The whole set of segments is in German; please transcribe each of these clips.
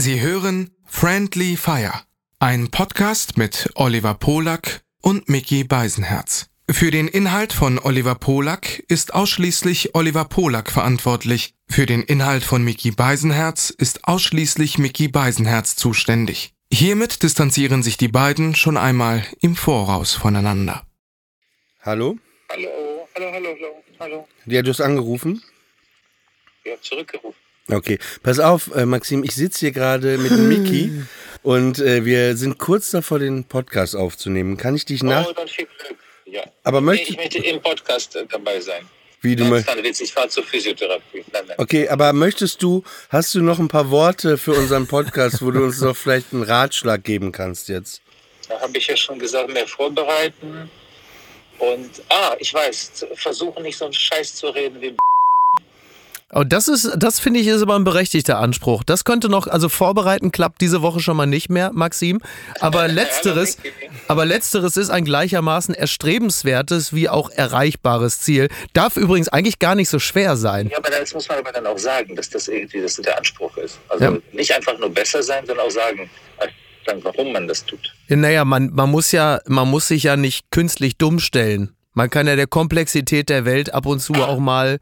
Sie hören Friendly Fire, ein Podcast mit Oliver Polak und Mickey Beisenherz. Für den Inhalt von Oliver Polak ist ausschließlich Oliver Polak verantwortlich. Für den Inhalt von Mickey Beisenherz ist ausschließlich Mickey Beisenherz zuständig. Hiermit distanzieren sich die beiden schon einmal im Voraus voneinander. Hallo? Hallo, hallo, hallo, hallo, hallo. Ja, du hast angerufen? Ja, zurückgerufen. Okay, pass auf, äh, Maxim, ich sitze hier gerade mit Miki und äh, wir sind kurz davor, den Podcast aufzunehmen. Kann ich dich nach... Oh, dann viel Glück. Ja. Aber möchte- ich möchte im Podcast äh, dabei sein. Wie du möchtest. ich fahre zur Physiotherapie. Nein, nein. Okay, aber möchtest du, hast du noch ein paar Worte für unseren Podcast, wo du uns noch vielleicht einen Ratschlag geben kannst jetzt? Da habe ich ja schon gesagt, mehr vorbereiten. Und, ah, ich weiß, versuchen nicht so einen Scheiß zu reden wie Oh, das ist, das finde ich ist aber ein berechtigter Anspruch. Das könnte noch, also vorbereiten klappt diese Woche schon mal nicht mehr, Maxim. Aber letzteres, aber letzteres ist ein gleichermaßen erstrebenswertes wie auch erreichbares Ziel. Darf übrigens eigentlich gar nicht so schwer sein. Ja, aber das muss man aber dann auch sagen, dass das irgendwie das der Anspruch ist. Also Ja. nicht einfach nur besser sein, sondern auch sagen, äh, dann, warum man das tut. Naja, man, man muss ja, man muss sich ja nicht künstlich dumm stellen. Man kann ja der Komplexität der Welt ab und zu auch mal,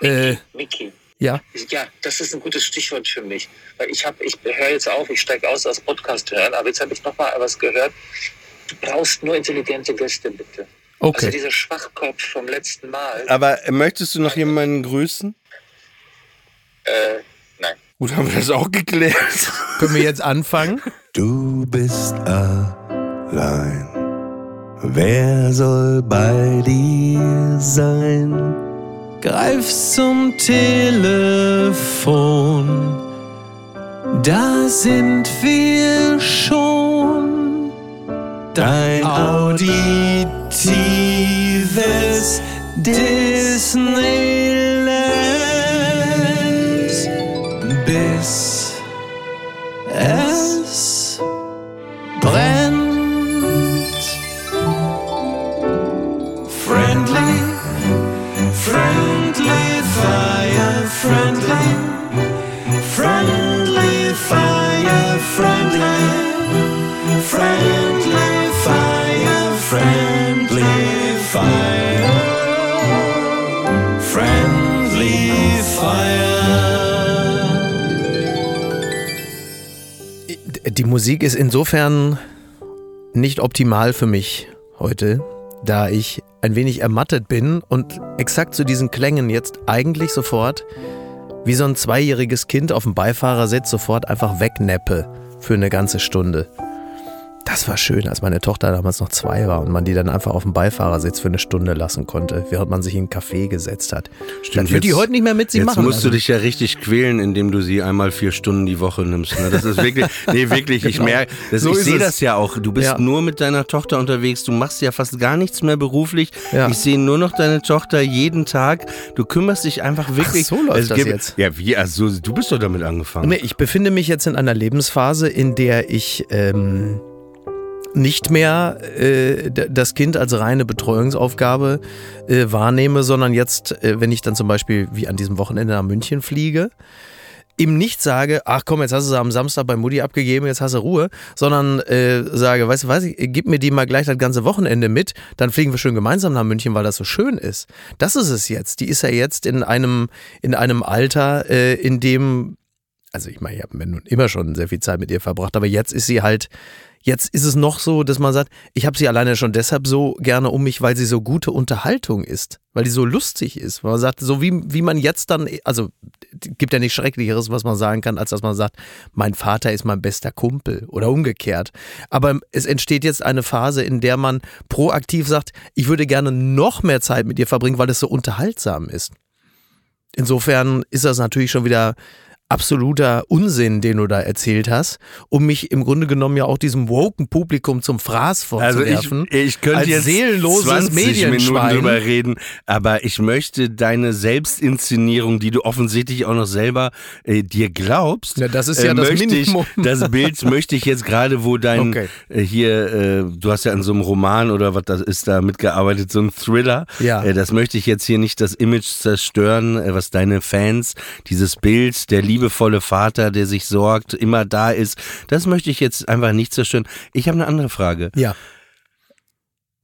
äh, Miki, ja. Ja, das ist ein gutes Stichwort für mich. Weil ich habe, ich höre jetzt auf, ich steige aus aus Podcast hören, aber jetzt habe ich noch mal was gehört. Du brauchst nur intelligente Gäste, bitte. Also Okay. dieser Schwachkopf vom letzten Mal. Aber möchtest du noch jemanden grüßen? Äh, nein. Gut, haben wir das auch geklärt. Können wir jetzt anfangen? Du bist allein. Wer soll bei dir sein? Greif zum Telefon. Da sind wir schon. Dein auditives Disneyland. Musik ist insofern nicht optimal für mich heute, da ich ein wenig ermattet bin und exakt zu diesen Klängen jetzt eigentlich sofort wie so ein zweijähriges Kind auf dem Beifahrersitz sofort einfach wegneppe für eine ganze Stunde. Das war schön, als meine Tochter damals noch zwei war und man die dann einfach auf dem Beifahrersitz für eine Stunde lassen konnte, während man sich in einen Café gesetzt hat. das wird die jetzt- heute nicht mehr mit sie Jetzt machen. musst du lassen. dich ja richtig quälen, indem du sie einmal vier Stunden die Woche nimmst. Ne? Das ist wirklich, nee, wirklich, ich merke, das, So ich sehe das ja auch. Du bist Ja. nur mit deiner Tochter unterwegs, du machst ja fast gar nichts mehr beruflich. Ja. Ich sehe nur noch deine Tochter jeden Tag. Du kümmerst dich einfach wirklich. so läuft Es das jetzt. Ja, wie, also du bist doch damit angefangen. Nee, ich befinde mich jetzt in einer Lebensphase, in der ich ähm, nicht mehr äh, das Kind als reine Betreuungsaufgabe äh, wahrnehme, sondern jetzt, äh, wenn ich dann zum Beispiel wie an diesem Wochenende nach München fliege, ihm nicht sage, ach komm, jetzt hast du sie am Samstag bei Mutti abgegeben, jetzt hast du Ruhe, sondern äh, sage, weißt du was, gib mir die mal gleich das ganze Wochenende mit, dann fliegen wir schön gemeinsam nach München, weil das so schön ist. Das ist es jetzt. Die ist ja jetzt in einem, in einem Alter, äh, in dem also ich meine, ich habe nun immer schon sehr viel Zeit mit ihr verbracht, aber jetzt ist sie halt, jetzt ist es noch so, dass man sagt, ich habe sie alleine schon deshalb so gerne um mich, weil sie so gute Unterhaltung ist, weil die so lustig ist. Man sagt, so wie, wie man jetzt dann, also gibt ja nichts Schrecklicheres, was man sagen kann, als dass man sagt, mein Vater ist mein bester Kumpel oder umgekehrt. Aber es entsteht jetzt eine Phase, in der man proaktiv sagt, ich würde gerne noch mehr Zeit mit ihr verbringen, weil es so unterhaltsam ist. Insofern ist das natürlich schon wieder absoluter Unsinn, den du da erzählt hast, um mich im Grunde genommen ja auch diesem woken Publikum zum Fraß Also vorzuwerfen. ich, ich könnte als jetzt seelenloses 20 Minuten drüber reden, aber ich möchte deine Selbstinszenierung, die du offensichtlich auch noch selber äh, dir glaubst, Ja, das ist ja das möchte Minimum. Ich, das Bild möchte ich jetzt gerade, wo dein Okay. äh, hier, äh, du hast ja an so einem Roman oder was das ist da mitgearbeitet, so ein Thriller. Ja. Äh, das möchte ich jetzt hier nicht das Image zerstören, äh, was deine Fans, dieses Bild der liebevolle Vater, der sich sorgt, immer da ist. Das möchte ich jetzt einfach nicht zerstören. Ich habe eine andere Frage. Ja.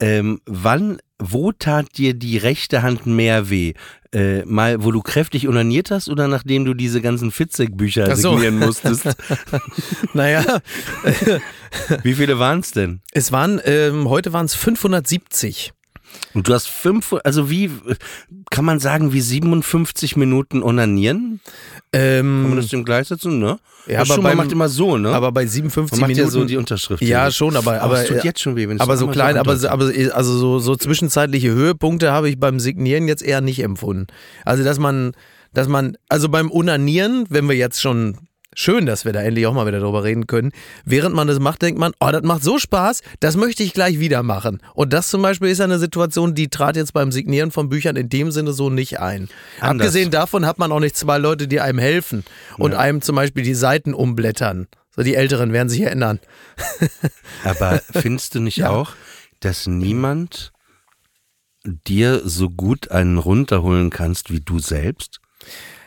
Ähm, wann, wo tat dir die rechte Hand mehr weh? Äh, mal, wo du kräftig unaniert hast oder nachdem du diese ganzen Fitzek-Bücher so. signieren musstest? Naja, Wie viele waren es denn? es waren, ähm, heute waren es 570. Und du hast fünf, also wie, kann man sagen, wie 57 Minuten onanieren? Kann man Ähm, das dem gleichsetzen, ne? Ja, aber beim- macht immer so, ne? aber bei 57 man macht Minuten. ja so die Unterschrift. ja, schon, aber, aber, es tut jetzt schon weh, wenn aber so klein, aber, aber also so, so zwischenzeitliche Höhepunkte habe ich beim Signieren jetzt eher nicht empfunden. Also dass man, dass man, also beim Unanieren, wenn wir jetzt schon schön, dass wir da endlich auch mal wieder drüber reden können, während man das macht, denkt man, oh, das macht so Spaß, das möchte ich gleich wieder machen. Und das zum Beispiel ist eine Situation, die trat jetzt beim Signieren von Büchern in dem Sinne so nicht ein. Anders. Abgesehen davon hat man auch nicht zwei Leute, die einem helfen und einem zum Beispiel die Seiten umblättern. So die Älteren werden sich erinnern. Aber findest du nicht auch, dass niemand dir so gut einen runterholen kannst wie du selbst?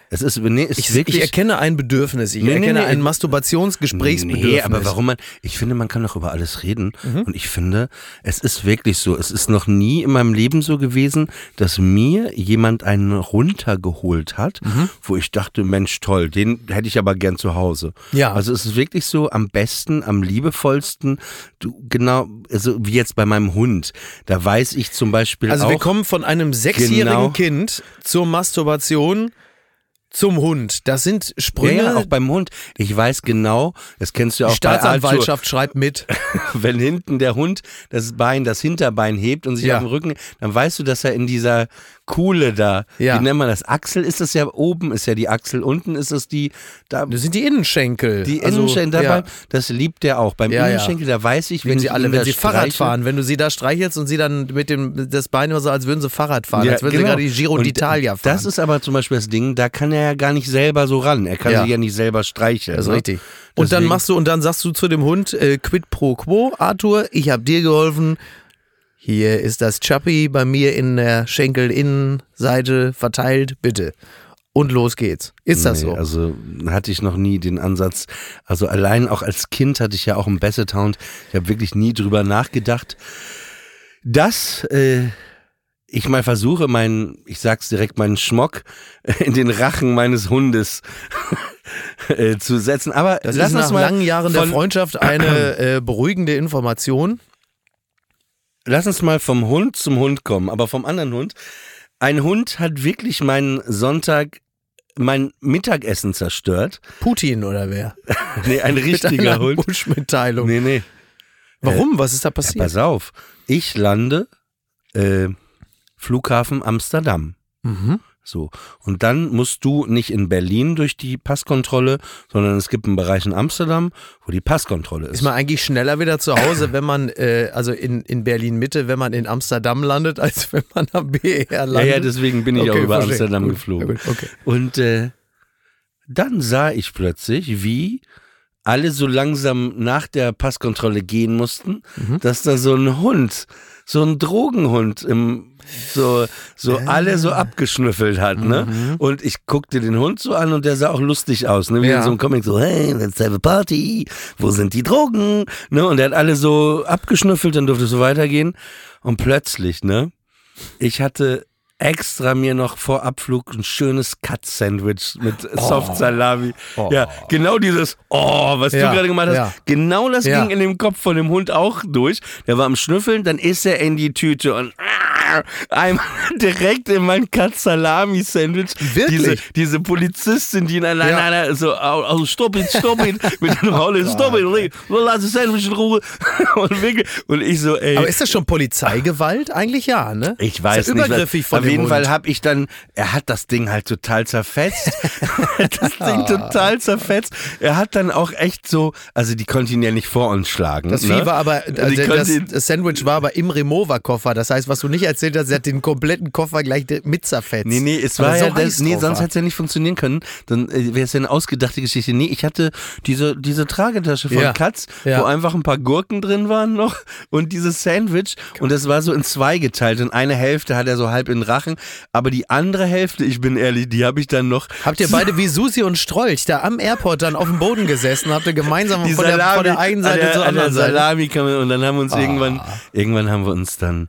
Es ist, nee, es Ich, wirklich. ich erkenne ein Bedürfnis, ich Nee, erkenne nee. ein Masturbationsgesprächsbedürfnis. Nee, aber warum man, ich finde, man kann doch über alles reden. Und ich finde, es ist wirklich so, es ist noch nie in meinem Leben so gewesen, dass mir jemand einen runtergeholt hat, wo ich dachte, Mensch, toll, den hätte ich aber gern zu Hause. Ja. Also es ist wirklich so am besten, am liebevollsten, du, genau, also wie jetzt bei meinem Hund, da weiß ich zum Beispiel Also auch. wir kommen von einem sechsjährigen Genau. Kind zur Masturbation zum Hund. Das sind Sprünge. ja, auch beim Hund. Ich weiß genau, das kennst du ja die auch bei. Staatsanwaltschaft schreibt mit. wenn hinten der Hund das Bein, das Hinterbein hebt und sich Ja. auf den Rücken, dann weißt du, dass er in dieser Kuhle da, Ja. wie nennt man das? Achsel ist das ja, oben ist ja die Achsel, unten ist es die, da, Das sind die Innenschenkel. die Also, Innenschenkel, ja. dabei, das liebt der auch. Beim Ja. Innenschenkel, da weiß ich, Wenn wenn sie alle, wenn sie Fahrrad fahren, wenn du sie da streichelst und sie dann mit dem das Bein immer so, als würden sie Fahrrad fahren, als würden genau. sie gerade die Giro d'Italia fahren. Das ist aber zum Beispiel das Ding, da kann er ja gar nicht selber so ran. Er kann Ja. sich ja nicht selber streicheln. Das ist ne? richtig. Und dann Deswegen- machst du und dann sagst du zu dem Hund äh, quid pro quo, Arthur, ich habe dir geholfen. Hier ist das Chappi bei mir in der Schenkelinnenseite verteilt, bitte. Und los geht's. Ist das Nee, so? Also hatte ich noch nie den Ansatz. Also allein auch als Kind hatte ich ja auch einen Basset Hound. Ich habe wirklich nie drüber nachgedacht, dass äh, ich mal versuche, meinen, ich sag's direkt, meinen Schmock in den Rachen meines Hundes äh, zu setzen. Aber Das lass ist uns nach mal langen Jahren der Freundschaft eine äh, beruhigende Information. Lass uns mal vom Hund zum Hund kommen, aber vom anderen Hund. Ein Hund hat wirklich meinen Sonntag, mein Mittagessen zerstört. Putin oder wer? Nee, ein richtiger Hund. Bush-Mitteilung. Nee, nee. Warum? Was ist da Ja, passiert? pass auf. Ich lande äh, Flughafen Amsterdam. Mhm. So. Und dann musst du nicht in Berlin durch die Passkontrolle, sondern es gibt einen Bereich in Amsterdam, wo die Passkontrolle ist. Ist man eigentlich schneller wieder zu Hause, wenn man, äh, also in, in Berlin-Mitte, wenn man in Amsterdam landet, als wenn man am BER ja, landet? ja, deswegen bin ich Okay, auch über verstehe. Amsterdam Gut, geflogen. ja, gut, okay. Und äh, dann sah ich plötzlich, wie alle so langsam nach der Passkontrolle gehen mussten, Mhm. dass da so ein Hund, so ein Drogenhund im so so alle so abgeschnüffelt hat, ne? Mhm. Und ich guckte den Hund so an und der sah auch lustig aus, ne? Wie Ja. in so einem Comic so, hey, let's have a party. Wo sind die Drogen? Ne? Und der hat alle so abgeschnüffelt, dann durfte es so weitergehen und plötzlich, ne? Ich hatte extra mir noch vor Abflug ein schönes Cut-Sandwich mit Soft Salami. Ja, genau dieses, oh, was Ja, du gerade gemacht hast. ja. Genau das Ja. ging in dem Kopf von dem Hund auch durch. Der war am Schnüffeln, dann ist er in die Tüte und einmal direkt in mein Cut-Salami-Sandwich. Wirklich? Diese, diese Polizistin, die in einer, Ja. einer so, also stopp it, stopp it, mit dem Haule, stopp it, lass das Sandwich in Ruhe. Und, wirklich, und ich so, ey. Aber ist das schon Polizeigewalt? Eigentlich ja, ne? Ich weiß ist ja nicht. übergriffig was- von jeden Hund. Fall habe ich dann, er hat das Ding halt total zerfetzt. das Ding total zerfetzt. Er hat dann auch echt so, also die konnten ihn ja nicht vor uns schlagen. Das ne? Vieh war aber, also das, das Sandwich war aber im Remover-Koffer. Das heißt, was du nicht erzählt hast, sie hat den kompletten Koffer gleich mit zerfetzt. Nee, nee, es war er ja das, nee, sonst war. hätte es ja nicht funktionieren können. Dann äh, wäre es ja eine ausgedachte Geschichte. Nee, ich hatte diese, diese Tragetasche von Ja, Katz, ja. wo einfach ein paar Gurken drin waren noch und dieses Sandwich und das war so in zwei geteilt und eine Hälfte hat er so halb in den machen. Aber die andere Hälfte, ich bin ehrlich, die habe ich dann noch. Habt ihr beide wie Susi und Strolch da am Airport dann auf dem Boden gesessen? Habt ihr gemeinsam die von, der, von der einen Seite der, zur an der anderen Seite? Salami kam, und dann haben wir uns Ah. irgendwann, irgendwann haben wir uns dann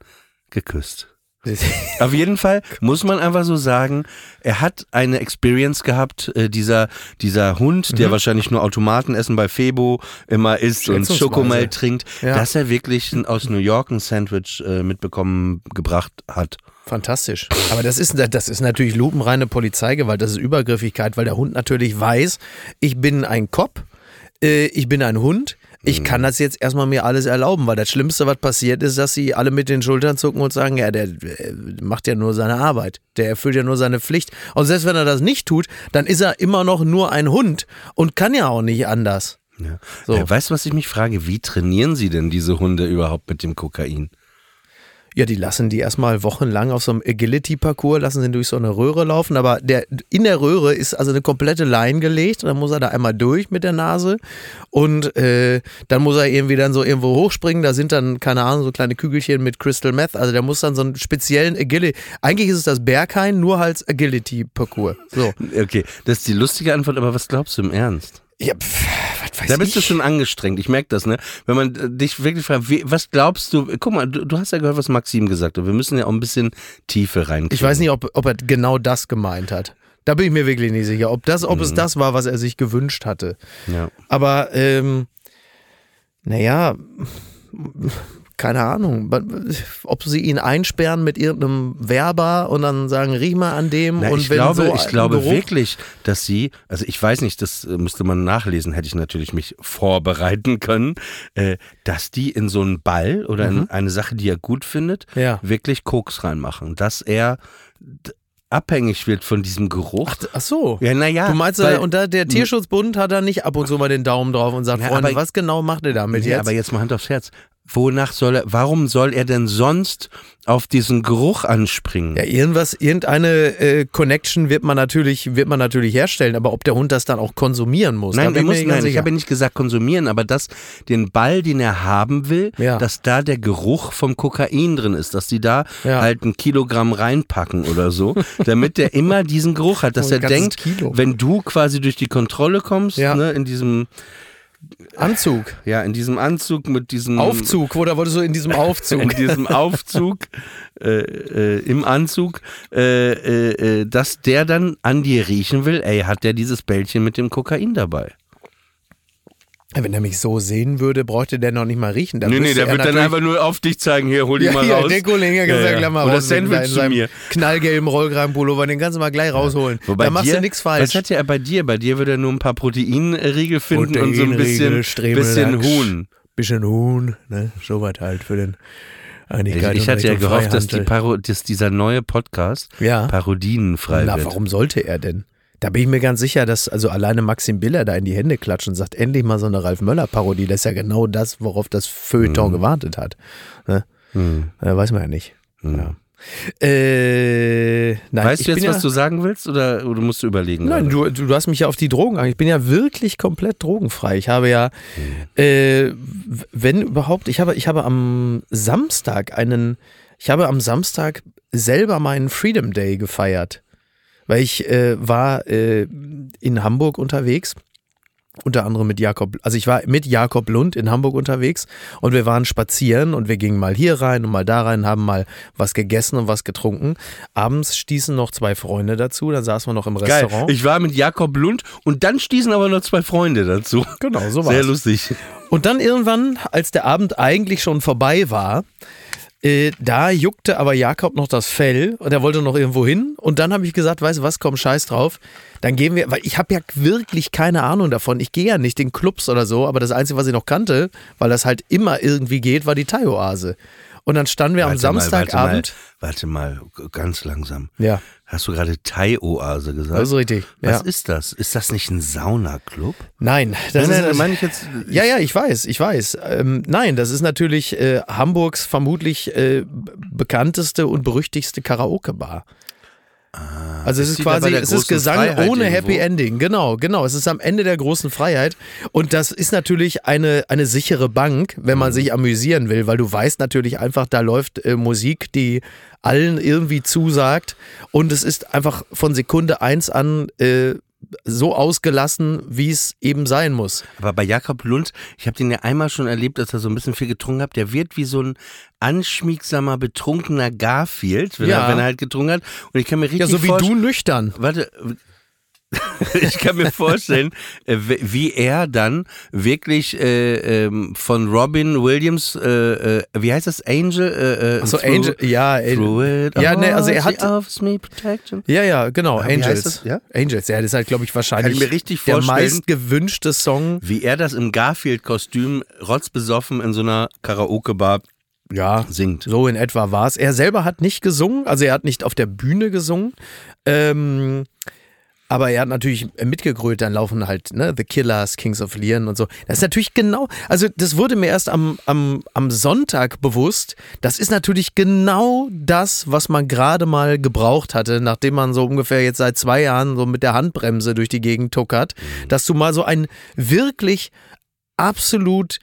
geküsst. Auf jeden Fall muss man einfach so sagen, er hat eine Experience gehabt, äh, dieser, dieser Hund, Mhm. der wahrscheinlich nur Automatenessen bei Febo immer isst und. Schokomel trinkt, Ja. dass er wirklich aus New York ein Sandwich äh, mitbekommen gebracht hat. Fantastisch. Aber das ist, das ist natürlich lupenreine Polizeigewalt, das ist Übergriffigkeit, weil der Hund natürlich weiß, ich bin ein Cop, äh, ich bin ein Hund, ich kann das jetzt erstmal mir alles erlauben, weil das Schlimmste, was passiert ist, dass sie alle mit den Schultern zucken und sagen, ja, der äh, macht ja nur seine Arbeit, der erfüllt ja nur seine Pflicht. Und selbst wenn er das nicht tut, dann ist er immer noch nur ein Hund und kann ja auch nicht anders. Ja. So. Äh, weißt du, was ich mich frage? Wie trainieren sie denn diese Hunde überhaupt mit dem Kokain? Ja, die lassen die erstmal wochenlang auf so einem Agility-Parcours, lassen sie durch so eine Röhre laufen, aber der, in der Röhre ist also eine komplette Line gelegt dann muss er da einmal durch mit der Nase und äh, dann muss er irgendwie dann so irgendwo hochspringen, da sind dann, keine Ahnung, so kleine Kügelchen mit Crystal Meth, also der muss dann so einen speziellen Agility, eigentlich ist es das Berghain, nur als Agility-Parcours. So. Okay, das ist die lustige Antwort, aber was glaubst du im Ernst? Ja, pff, was weiß Da bist ich. du schon angestrengt, ich merke das, ne? Wenn man äh, dich wirklich fragt, wie, was glaubst du, guck mal, du, du hast ja gehört, was Maxim gesagt hat, wir müssen ja auch ein bisschen Tiefe rein. Ich weiß nicht, ob, ob er genau das gemeint hat. Da bin ich mir wirklich nicht sicher, ob, das, ob es das war, was er sich gewünscht hatte. Ja. Aber, ähm, naja, keine Ahnung, ob sie ihn einsperren mit irgendeinem Werber und dann sagen, riech mal an dem Na, und ich wenn glaube, so ich glaube Geruch, wirklich, dass sie, also ich weiß nicht, das äh, müsste man nachlesen, hätte ich natürlich mich vorbereiten können, äh, dass die in so einen Ball oder in eine Sache, die er gut findet, Mhm. Ja. wirklich Koks reinmachen. Dass er abhängig wird von diesem Geruch. Ach so. ja, naja. Du meinst, weil- äh, und da der Tierschutzbund hat da nicht ab und zu mal den Daumen drauf und sagt, Ja, Freunde, aber- was genau macht ihr damit ja, jetzt? aber jetzt mal Hand aufs Herz. Wonach soll er, warum soll er denn sonst auf diesen Geruch anspringen? Ja, irgendwas, irgendeine äh, Connection wird man natürlich, wird man natürlich herstellen, aber ob der Hund das dann auch konsumieren muss, Nein, mir muss, nein ich habe ja nicht gesagt konsumieren, aber dass den Ball, den er haben will, Ja. dass da der Geruch vom Kokain drin ist, dass die da Ja. halt ein Kilogramm reinpacken oder so, damit der immer diesen Geruch hat, dass Oh, er denkt, Kilo. wenn du quasi durch die Kontrolle kommst, Ja. ne, in diesem, Anzug. ja, in diesem Anzug mit diesem Aufzug, wo da wolltest du in diesem Aufzug. in diesem Aufzug, äh, äh, im Anzug, äh, äh, äh, dass der dann an dir riechen will, ey, hat der dieses Bällchen mit dem Kokain dabei? Wenn er mich so sehen würde, bräuchte der noch nicht mal riechen. Da Nee, nee, der er wird dann einfach nur auf dich zeigen, hier, hol die ja, mal ja, raus. der Kollege hat Ja, gesagt, ja. lass mal Oder raus mit Sandwich in zu mir. knallgelben Rollkragenpullover, den kannst du mal gleich rausholen. Wobei da machst dir, du nichts Was falsch. hat ja bei dir? Bei dir würde er nur ein paar Proteinriegel finden und so ein bisschen, Stremel, bisschen Huhn. Bisschen Huhn, ne? So was halt für den Ich, Einigkeit ich hatte ja gehofft, dass, die dass dieser neue Podcast Ja. parodienfrei Na, wird. warum sollte er denn? Da bin ich mir ganz sicher, dass also alleine Maxim Biller da in die Hände klatscht und sagt, endlich mal so eine Ralf Möller-Parodie. Das ist ja genau das, worauf das Feuilleton gewartet hat. Ne? Hm. Äh, weiß man ja nicht. Hm. Ja. Äh, nein, Weißt du jetzt, bin was ja, du sagen willst oder, oder musst du überlegen? Nein, du, du hast mich ja auf die Drogen Ich bin ja wirklich komplett drogenfrei. Ich habe ja, äh, w- wenn überhaupt, ich habe, ich habe am Samstag einen, ich habe am Samstag selber meinen Freedom Day gefeiert. Weil ich äh, war äh, in Hamburg unterwegs unter anderem mit Jakob, also ich war mit Jakob Lund in Hamburg unterwegs und wir waren spazieren und wir gingen mal hier rein und mal da rein, haben mal was gegessen und was getrunken. Abends stießen noch zwei Freunde dazu, dann saßen wir noch im Geil. Restaurant. Ich war mit Jakob Lund und dann stießen aber noch zwei Freunde dazu. genau, so Sehr war's. lustig. Und dann irgendwann, als der Abend eigentlich schon vorbei war, äh, da juckte aber Jakob noch das Fell und er wollte noch irgendwo hin. Und dann habe ich gesagt, weißt du was, komm, scheiß drauf. Dann gehen wir, weil ich habe ja wirklich keine Ahnung davon. Ich gehe ja nicht in Clubs oder so, aber das Einzige, was ich noch kannte, weil das halt immer irgendwie geht, war die Thai-Oase. Und dann standen wir am Warte mal, Samstagabend. Warte mal, warte mal, ganz langsam. Ja, Hast du gerade Thai-Oase gesagt? das ist richtig. Was ja. ist das? Ist das nicht ein Saunaclub? Nein, das nein, nein, ist, meine ich jetzt. Ja, ja, ich weiß, ich weiß. Ähm, nein, das ist natürlich äh, Hamburgs vermutlich äh, bekannteste und berüchtigste Karaoke-Bar. Also es ist quasi, es ist Gesang Freiheit ohne irgendwo? Happy Ending. Genau, genau. Es ist am Ende der großen Freiheit. Und das ist natürlich eine, eine sichere Bank, wenn Mhm. man sich amüsieren will, weil du weißt natürlich einfach, da läuft äh, Musik, die allen irgendwie zusagt. Und es ist einfach von Sekunde eins an äh, so ausgelassen, wie es eben sein muss. Aber bei Jakob Lund, ich habe den ja einmal schon erlebt, dass er so ein bisschen viel getrunken hat. Der wird wie so ein anschmiegsamer, betrunkener Garfield, wenn, Ja. er, wenn er halt getrunken hat. Und ich kann mir richtig Ja, so wie du nüchtern. Warte. ich kann mir vorstellen, äh, wie er dann wirklich äh, ähm, von Robin Williams, äh, äh, wie heißt das, Angel? Äh, äh, Achso, through- Angel, ja, Angel. Ja, nee, also er hat- me. Ja, ja, genau, Ah, wie heißt Angels. Ja? Angels, ja, das ist halt, glaube ich, wahrscheinlich Kann ich mir richtig der vorstellen. meist gewünschte Song. Wie er das im Garfield-Kostüm rotzbesoffen in so einer Karaoke-Bar Ja, singt. So in etwa war es. Er selber hat nicht gesungen, also er hat nicht auf der Bühne gesungen. Ähm, aber er hat natürlich mitgegrölt, dann laufen halt ne, The Killers, Kings of Leon und so. Das ist natürlich genau, also das wurde mir erst am, am, am Sonntag bewusst. Das ist natürlich genau das, was man gerade mal gebraucht hatte, nachdem man so ungefähr jetzt seit zwei Jahren so mit der Handbremse durch die Gegend tuckert, dass du mal so einen wirklich absolut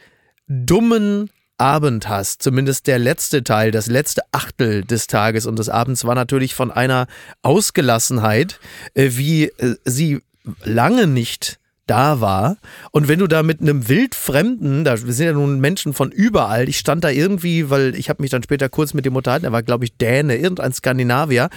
dummen Abend hast, zumindest der letzte Teil, das letzte Achtel des Tages und des Abends war natürlich von einer Ausgelassenheit, äh, wie äh, sie lange nicht da war. Und wenn du da mit einem Wildfremden, da sind ja nun Menschen von überall, ich stand da irgendwie, weil ich habe mich dann später kurz mit dem unterhalten, er war glaube ich Däne, irgendein Skandinavier.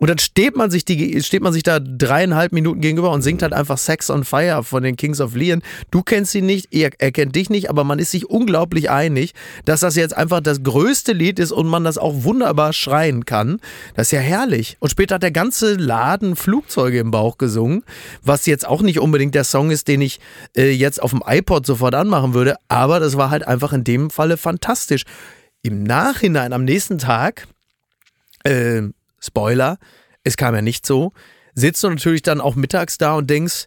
Und dann steht man sich die, steht man sich da dreieinhalb Minuten gegenüber und singt halt einfach Sex on Fire von den Kings of Leon. Du kennst ihn nicht, er, er kennt dich nicht, aber man ist sich unglaublich einig, dass das jetzt einfach das größte Lied ist und man das auch wunderbar schreien kann. Das ist ja herrlich. Und später hat der ganze Laden Flugzeuge im Bauch gesungen, was jetzt auch nicht unbedingt der Song ist, den ich äh, jetzt auf dem iPod sofort anmachen würde, aber das war halt einfach in dem Falle fantastisch. Im Nachhinein, am nächsten Tag, äh, Spoiler, es kam ja nicht so, sitzt du natürlich dann auch mittags da und denkst,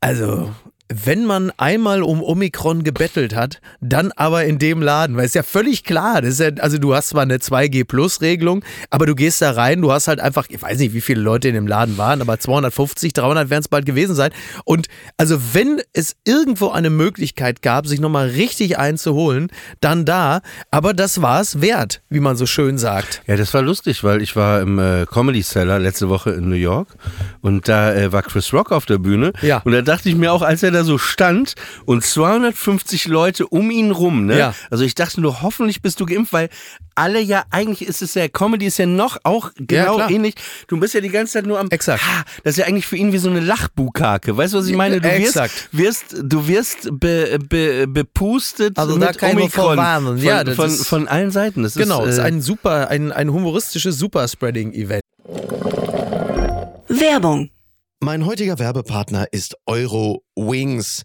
also, wenn man einmal um Omikron gebettelt hat, dann aber in dem Laden, weil es ist ja völlig klar, das ist ja, also du hast zwar eine 2G-Plus-Regelung, aber du gehst da rein, du hast halt einfach, ich weiß nicht, wie viele Leute in dem Laden waren, aber 250, 300 werden es bald gewesen sein. Und also wenn es irgendwo eine Möglichkeit gab, sich nochmal richtig einzuholen, dann da, aber das war es wert, wie man so schön sagt. Ja, das war lustig, weil ich war im äh, Comedy Cellar letzte Woche in New York und da äh, war Chris Rock auf der Bühne. Ja. Und da dachte ich mir auch, als er da so stand und 250 Leute um ihn rum, ne? Ja. Also ich dachte nur, hoffentlich bist du geimpft, weil alle ja, eigentlich ist es ja, Comedy ist ja noch auch genau klar. ähnlich. Du bist ja die ganze Zeit nur am. Exakt. Ha, das ist ja eigentlich für ihn wie so eine Lachbukake. Weißt du, was ich meine? Du wirst, Exakt. wirst, du wirst be, be, bepustet Also da mit kann nur Omikron von, Ja, von, ist- von allen Seiten. Das Genau, es ist, ist äh, ein super, ein, ein humoristisches Superspreading-Event. Werbung. Mein heutiger Werbepartner ist Euro Wings.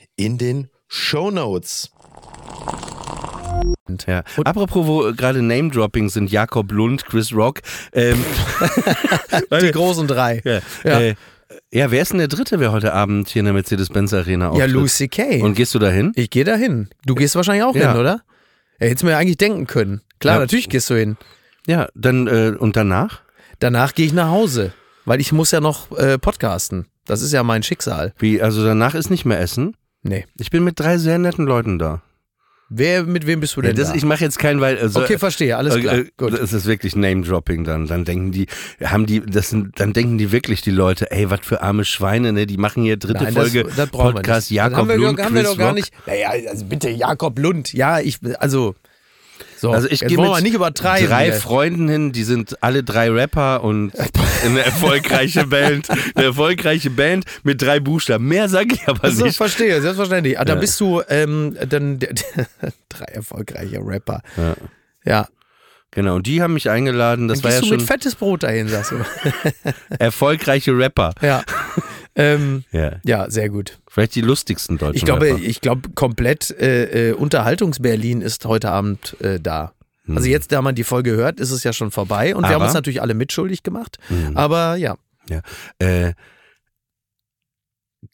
in den Show Notes. Ja. Apropos, wo äh, gerade Name-Dropping sind, Jakob Lund, Chris Rock. Ähm, Die großen drei. ja, Ja. Äh, ja, wer ist denn der Dritte, wer heute Abend hier in der Mercedes-Benz Arena Ja, auftritt? Lucy Kay. Und gehst du dahin? ich gehe da hin. Du gehst wahrscheinlich auch Ja. hin, oder? Ja, hättest mir ja eigentlich denken können. Klar, Ja. natürlich gehst du hin. Ja, dann äh, und danach? Danach gehe ich nach Hause, weil ich muss ja noch äh, podcasten. Das ist ja mein Schicksal. Wie, also danach ist nicht mehr Essen? Nee. Ich bin mit drei sehr netten Leuten da. Wer, mit wem bist du denn das, da? Ich mache jetzt keinen, weil also, okay, verstehe, alles klar. Äh, Gut. Das ist wirklich Name-Dropping dann. Dann denken die, haben die, das sind, dann denken die wirklich die Leute, ey, was für arme Schweine, ne? Die machen hier dritte Nein, Folge das, das Podcast. Jakob das haben wir, Lund, haben wir doch gar nicht. Naja, also bitte Jakob Lund. Ja, ich, also. So, Also ich gehe mit nicht übertreiben. drei hier. Freunden hin, die sind alle drei Rapper und eine erfolgreiche Band, eine erfolgreiche Band mit drei Buchstaben. Mehr sage ich aber So, nicht. verstehe, selbstverständlich. Ah, dann Ja. bist du ähm, dann drei erfolgreiche Rapper. Ja. Ja. Genau, und die haben mich eingeladen. Das dann war ja du schon mit fettes Brot dahin, sagst du. erfolgreiche Rapper. ja. Ähm, Ja, ja, sehr gut. vielleicht die lustigsten deutschen Ich glaube, Rapper. ich glaube, komplett äh, äh, Unterhaltungs-Berlin ist heute Abend äh, da. Also jetzt, da man die Folge hört, ist es ja schon vorbei und wir haben Aber- uns natürlich alle mitschuldig gemacht. Mhm. Aber ja, Äh,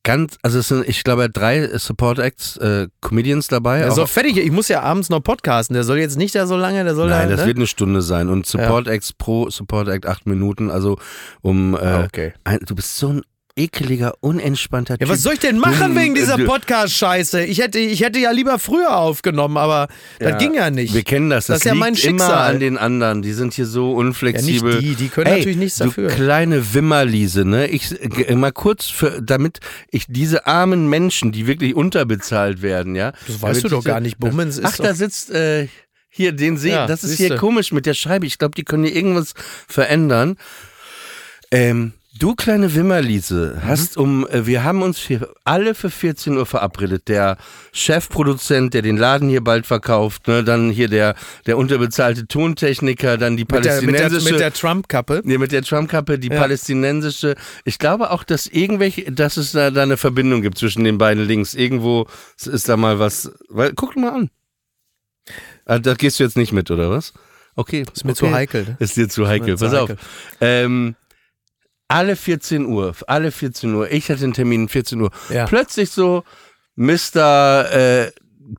ganz, also es sind, ich glaube, drei Support Acts, äh, Comedians dabei. soll fertig. Ich muss ja abends noch podcasten. Der soll jetzt nicht da so lange, der soll Nein, da. das ne? wird eine Stunde sein. Und Support Acts pro Support Act acht Minuten. Also um äh, Ah, okay. ein, du bist so ein ekeliger, unentspannter Ja, Typ. was soll ich denn machen Du- wegen dieser du- Podcast-Scheiße? Ich hätte, ich hätte ja lieber früher aufgenommen, aber Ja, das ging ja nicht. Wir kennen das. Das, Das ist ja mein immer Schicksal. an den anderen. Die sind hier so ja, unflexibel. nicht die, die können Ey, natürlich nichts du dafür. kleine Wimmerliese, ne? Ich mal kurz für, damit ich diese armen Menschen, die wirklich unterbezahlt werden, ja. Das weißt du doch gar nicht. Bummens ist Ach, da sitzt äh, hier den See. Ja, das ist siehste. hier komisch mit der Scheibe. Ich glaube, die können hier irgendwas verändern. Ähm, du kleine Wimmerliese, Mhm. hast um, äh, wir haben uns hier alle für 14 Uhr verabredet. Der Chefproduzent, der den Laden hier bald verkauft, ne, dann hier der, der unterbezahlte Tontechniker, dann die mit der, mit der, palästinensische. mit der Trump-Kappe. Nee, mit der Trump-Kappe, die Ja. palästinensische. Ich glaube auch, dass irgendwelche, dass es da, da eine Verbindung gibt zwischen den beiden Links. Irgendwo ist da mal was. Weil, guck mal an. Ah, da gehst du jetzt nicht mit, oder was? Okay. Ist mir zu heikel. Ne? Ist dir zu heikel. zu Pass auf. heikel. Ähm, alle 14 Uhr, alle 14 Uhr, ich hatte einen Termin 14 Uhr. Ja. Plötzlich so, Mr. Äh,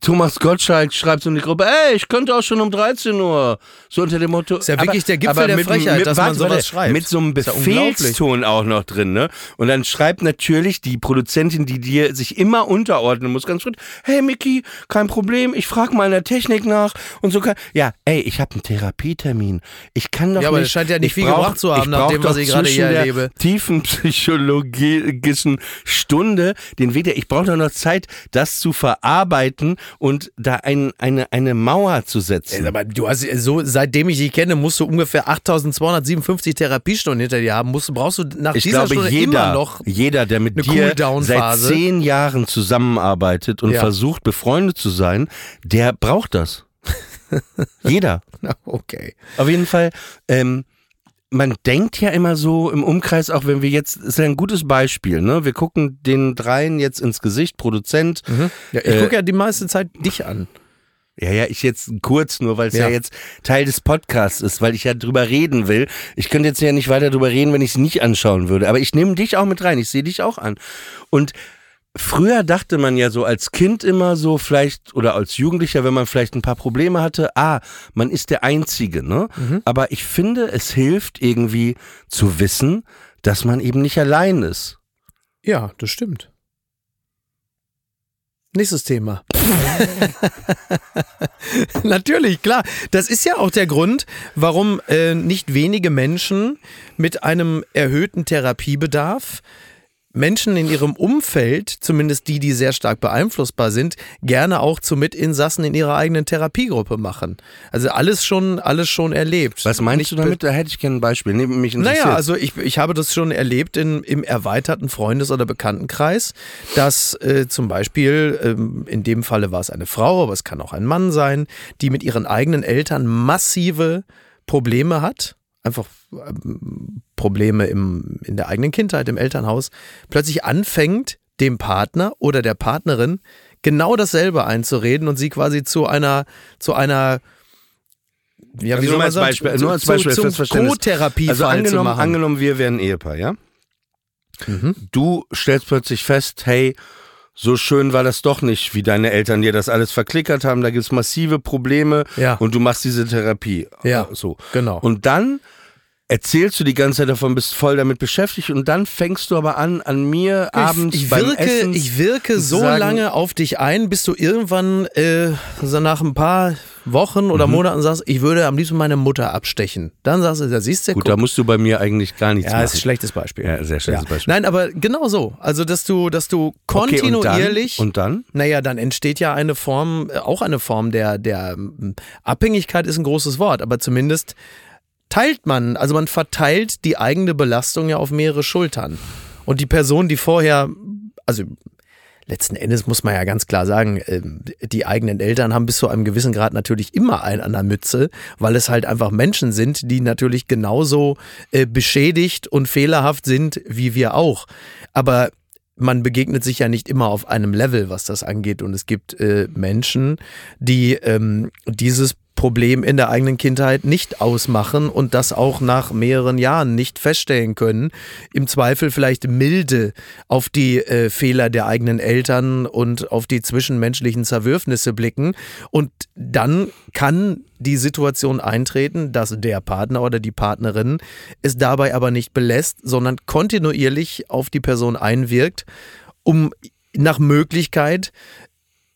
Thomas Gottschalk schreibt so in die Gruppe, ey, ich könnte auch schon um 13 Uhr. So unter dem Motto. Ist ja wirklich der Gipfel der Frechheit, dass man sowas schreibt. Mit so einem ja. Befehlston auch noch drin, ne? Und dann schreibt natürlich die Produzentin, die dir sich immer unterordnen muss, ganz früh, hey Mickey, kein Problem, ich frage mal in der Technik nach und so kann, ja, ey, ich habe einen Therapietermin. Ich kann doch Ja, aber nicht. das scheint ja nicht ich viel brauch- gebracht zu haben, ich nach dem, was ich gerade hier der erlebe. Tiefen psychologischen Stunde den Weg, ich brauche doch noch Zeit, das zu verarbeiten und da ein, eine, eine Mauer zu setzen. Aber du hast so, seitdem ich dich kenne, musst du ungefähr 8257 Therapiestunden hinter dir haben. Musst, brauchst du nach Ich dieser glaube, Stunde immer jeder, noch. jeder, der mit dir seit zehn Jahren zusammenarbeitet und Ja. versucht, befreundet zu sein, der braucht das. jeder. Okay. Auf jeden Fall, ähm, man denkt ja immer so im Umkreis, auch wenn wir jetzt, ist ja ein gutes Beispiel, ne? Wir gucken den dreien jetzt ins Gesicht, Produzent. Ja, ich Äh, gucke ja die meiste Zeit dich an. Ja, ja, ich jetzt kurz nur, weil es ja. Ja. jetzt Teil des Podcasts ist, weil ich ja drüber reden will. Ich könnte jetzt ja nicht weiter drüber reden, wenn ich es nicht anschauen würde. Aber ich nehme dich auch mit rein, ich sehe dich auch an. Und früher dachte man ja so als Kind immer so, vielleicht, oder als Jugendlicher, wenn man vielleicht ein paar Probleme hatte, ah, man ist der Einzige, ne? Aber ich finde, es hilft irgendwie zu wissen, dass man eben nicht allein ist. Ja, das stimmt. Nächstes Thema. Natürlich, klar. Das ist ja auch der Grund, warum äh, nicht wenige Menschen mit einem erhöhten Therapiebedarf Menschen in ihrem Umfeld, zumindest die, die sehr stark beeinflussbar sind, gerne auch zu Mitinsassen in ihrer eigenen Therapiegruppe machen. Also alles schon, alles schon erlebt. Was meinst Nicht du damit? Da hätte ich gerne ein Beispiel. Nee, mich naja, also ich, ich habe das schon erlebt in, im erweiterten Freundes- oder Bekanntenkreis, dass äh, zum Beispiel, ähm, in dem Falle war es eine Frau, aber es kann auch ein Mann sein, die mit ihren eigenen Eltern massive Probleme hat, einfach Probleme im, in der eigenen Kindheit, im Elternhaus, plötzlich anfängt, dem Partner oder der Partnerin genau dasselbe einzureden und sie quasi zu einer, zu einer ja, Also wie soll man sagen, Beispiel- zu, nur als zu, Beispiel zum fürs Verständnis. Co-Therapie also zu angenommen, angenommen, wir wären ein Ehepaar, ja? Mhm. Du stellst plötzlich fest, hey, so schön war das doch nicht, wie deine Eltern dir das alles verklickert haben. Da gibt's massive Probleme Ja. und du machst diese Therapie. Ja. So. Genau. Und dann erzählst du die ganze Zeit davon, bist voll damit beschäftigt und dann fängst du aber an, an mir abends ich, ich beim wirke, Essen ich wirke so sagen- lange auf dich ein, bis du irgendwann äh, so nach ein paar Wochen oder Mhm. Monaten sagst, ich würde am liebsten meine Mutter abstechen. Dann sagst du, da siehst du, Gut, guck. da musst du bei mir eigentlich gar nichts ja, machen. ist ein schlechtes Beispiel. Ja, sehr schlechtes Beispiel. Nein, aber genau so. Also, dass du, dass du Okay, kontinuierlich. Und dann? Und naja, dann entsteht ja eine Form, äh, auch eine Form der, der ähm, Abhängigkeit ist ein großes Wort, aber zumindest teilt man, also man verteilt die eigene Belastung ja auf mehrere Schultern. Und die Person, die vorher, also letzten Endes muss man ja ganz klar sagen, ähm, die eigenen Eltern haben bis zu einem gewissen Grad natürlich immer einen an der Mütze, weil es halt einfach Menschen sind, die natürlich genauso äh, beschädigt und fehlerhaft sind wie wir auch. Aber man begegnet sich ja nicht immer auf einem Level, was das angeht. Und es gibt äh, Menschen, die ähm, dieses Problem in der eigenen Kindheit nicht ausmachen und das auch nach mehreren Jahren nicht feststellen können. Im Zweifel vielleicht milde auf die äh, Fehler der eigenen Eltern und auf die zwischenmenschlichen Zerwürfnisse blicken. Und dann kann die Situation eintreten, dass der Partner oder die Partnerin es dabei aber nicht belässt, sondern kontinuierlich auf die Person einwirkt, um nach Möglichkeit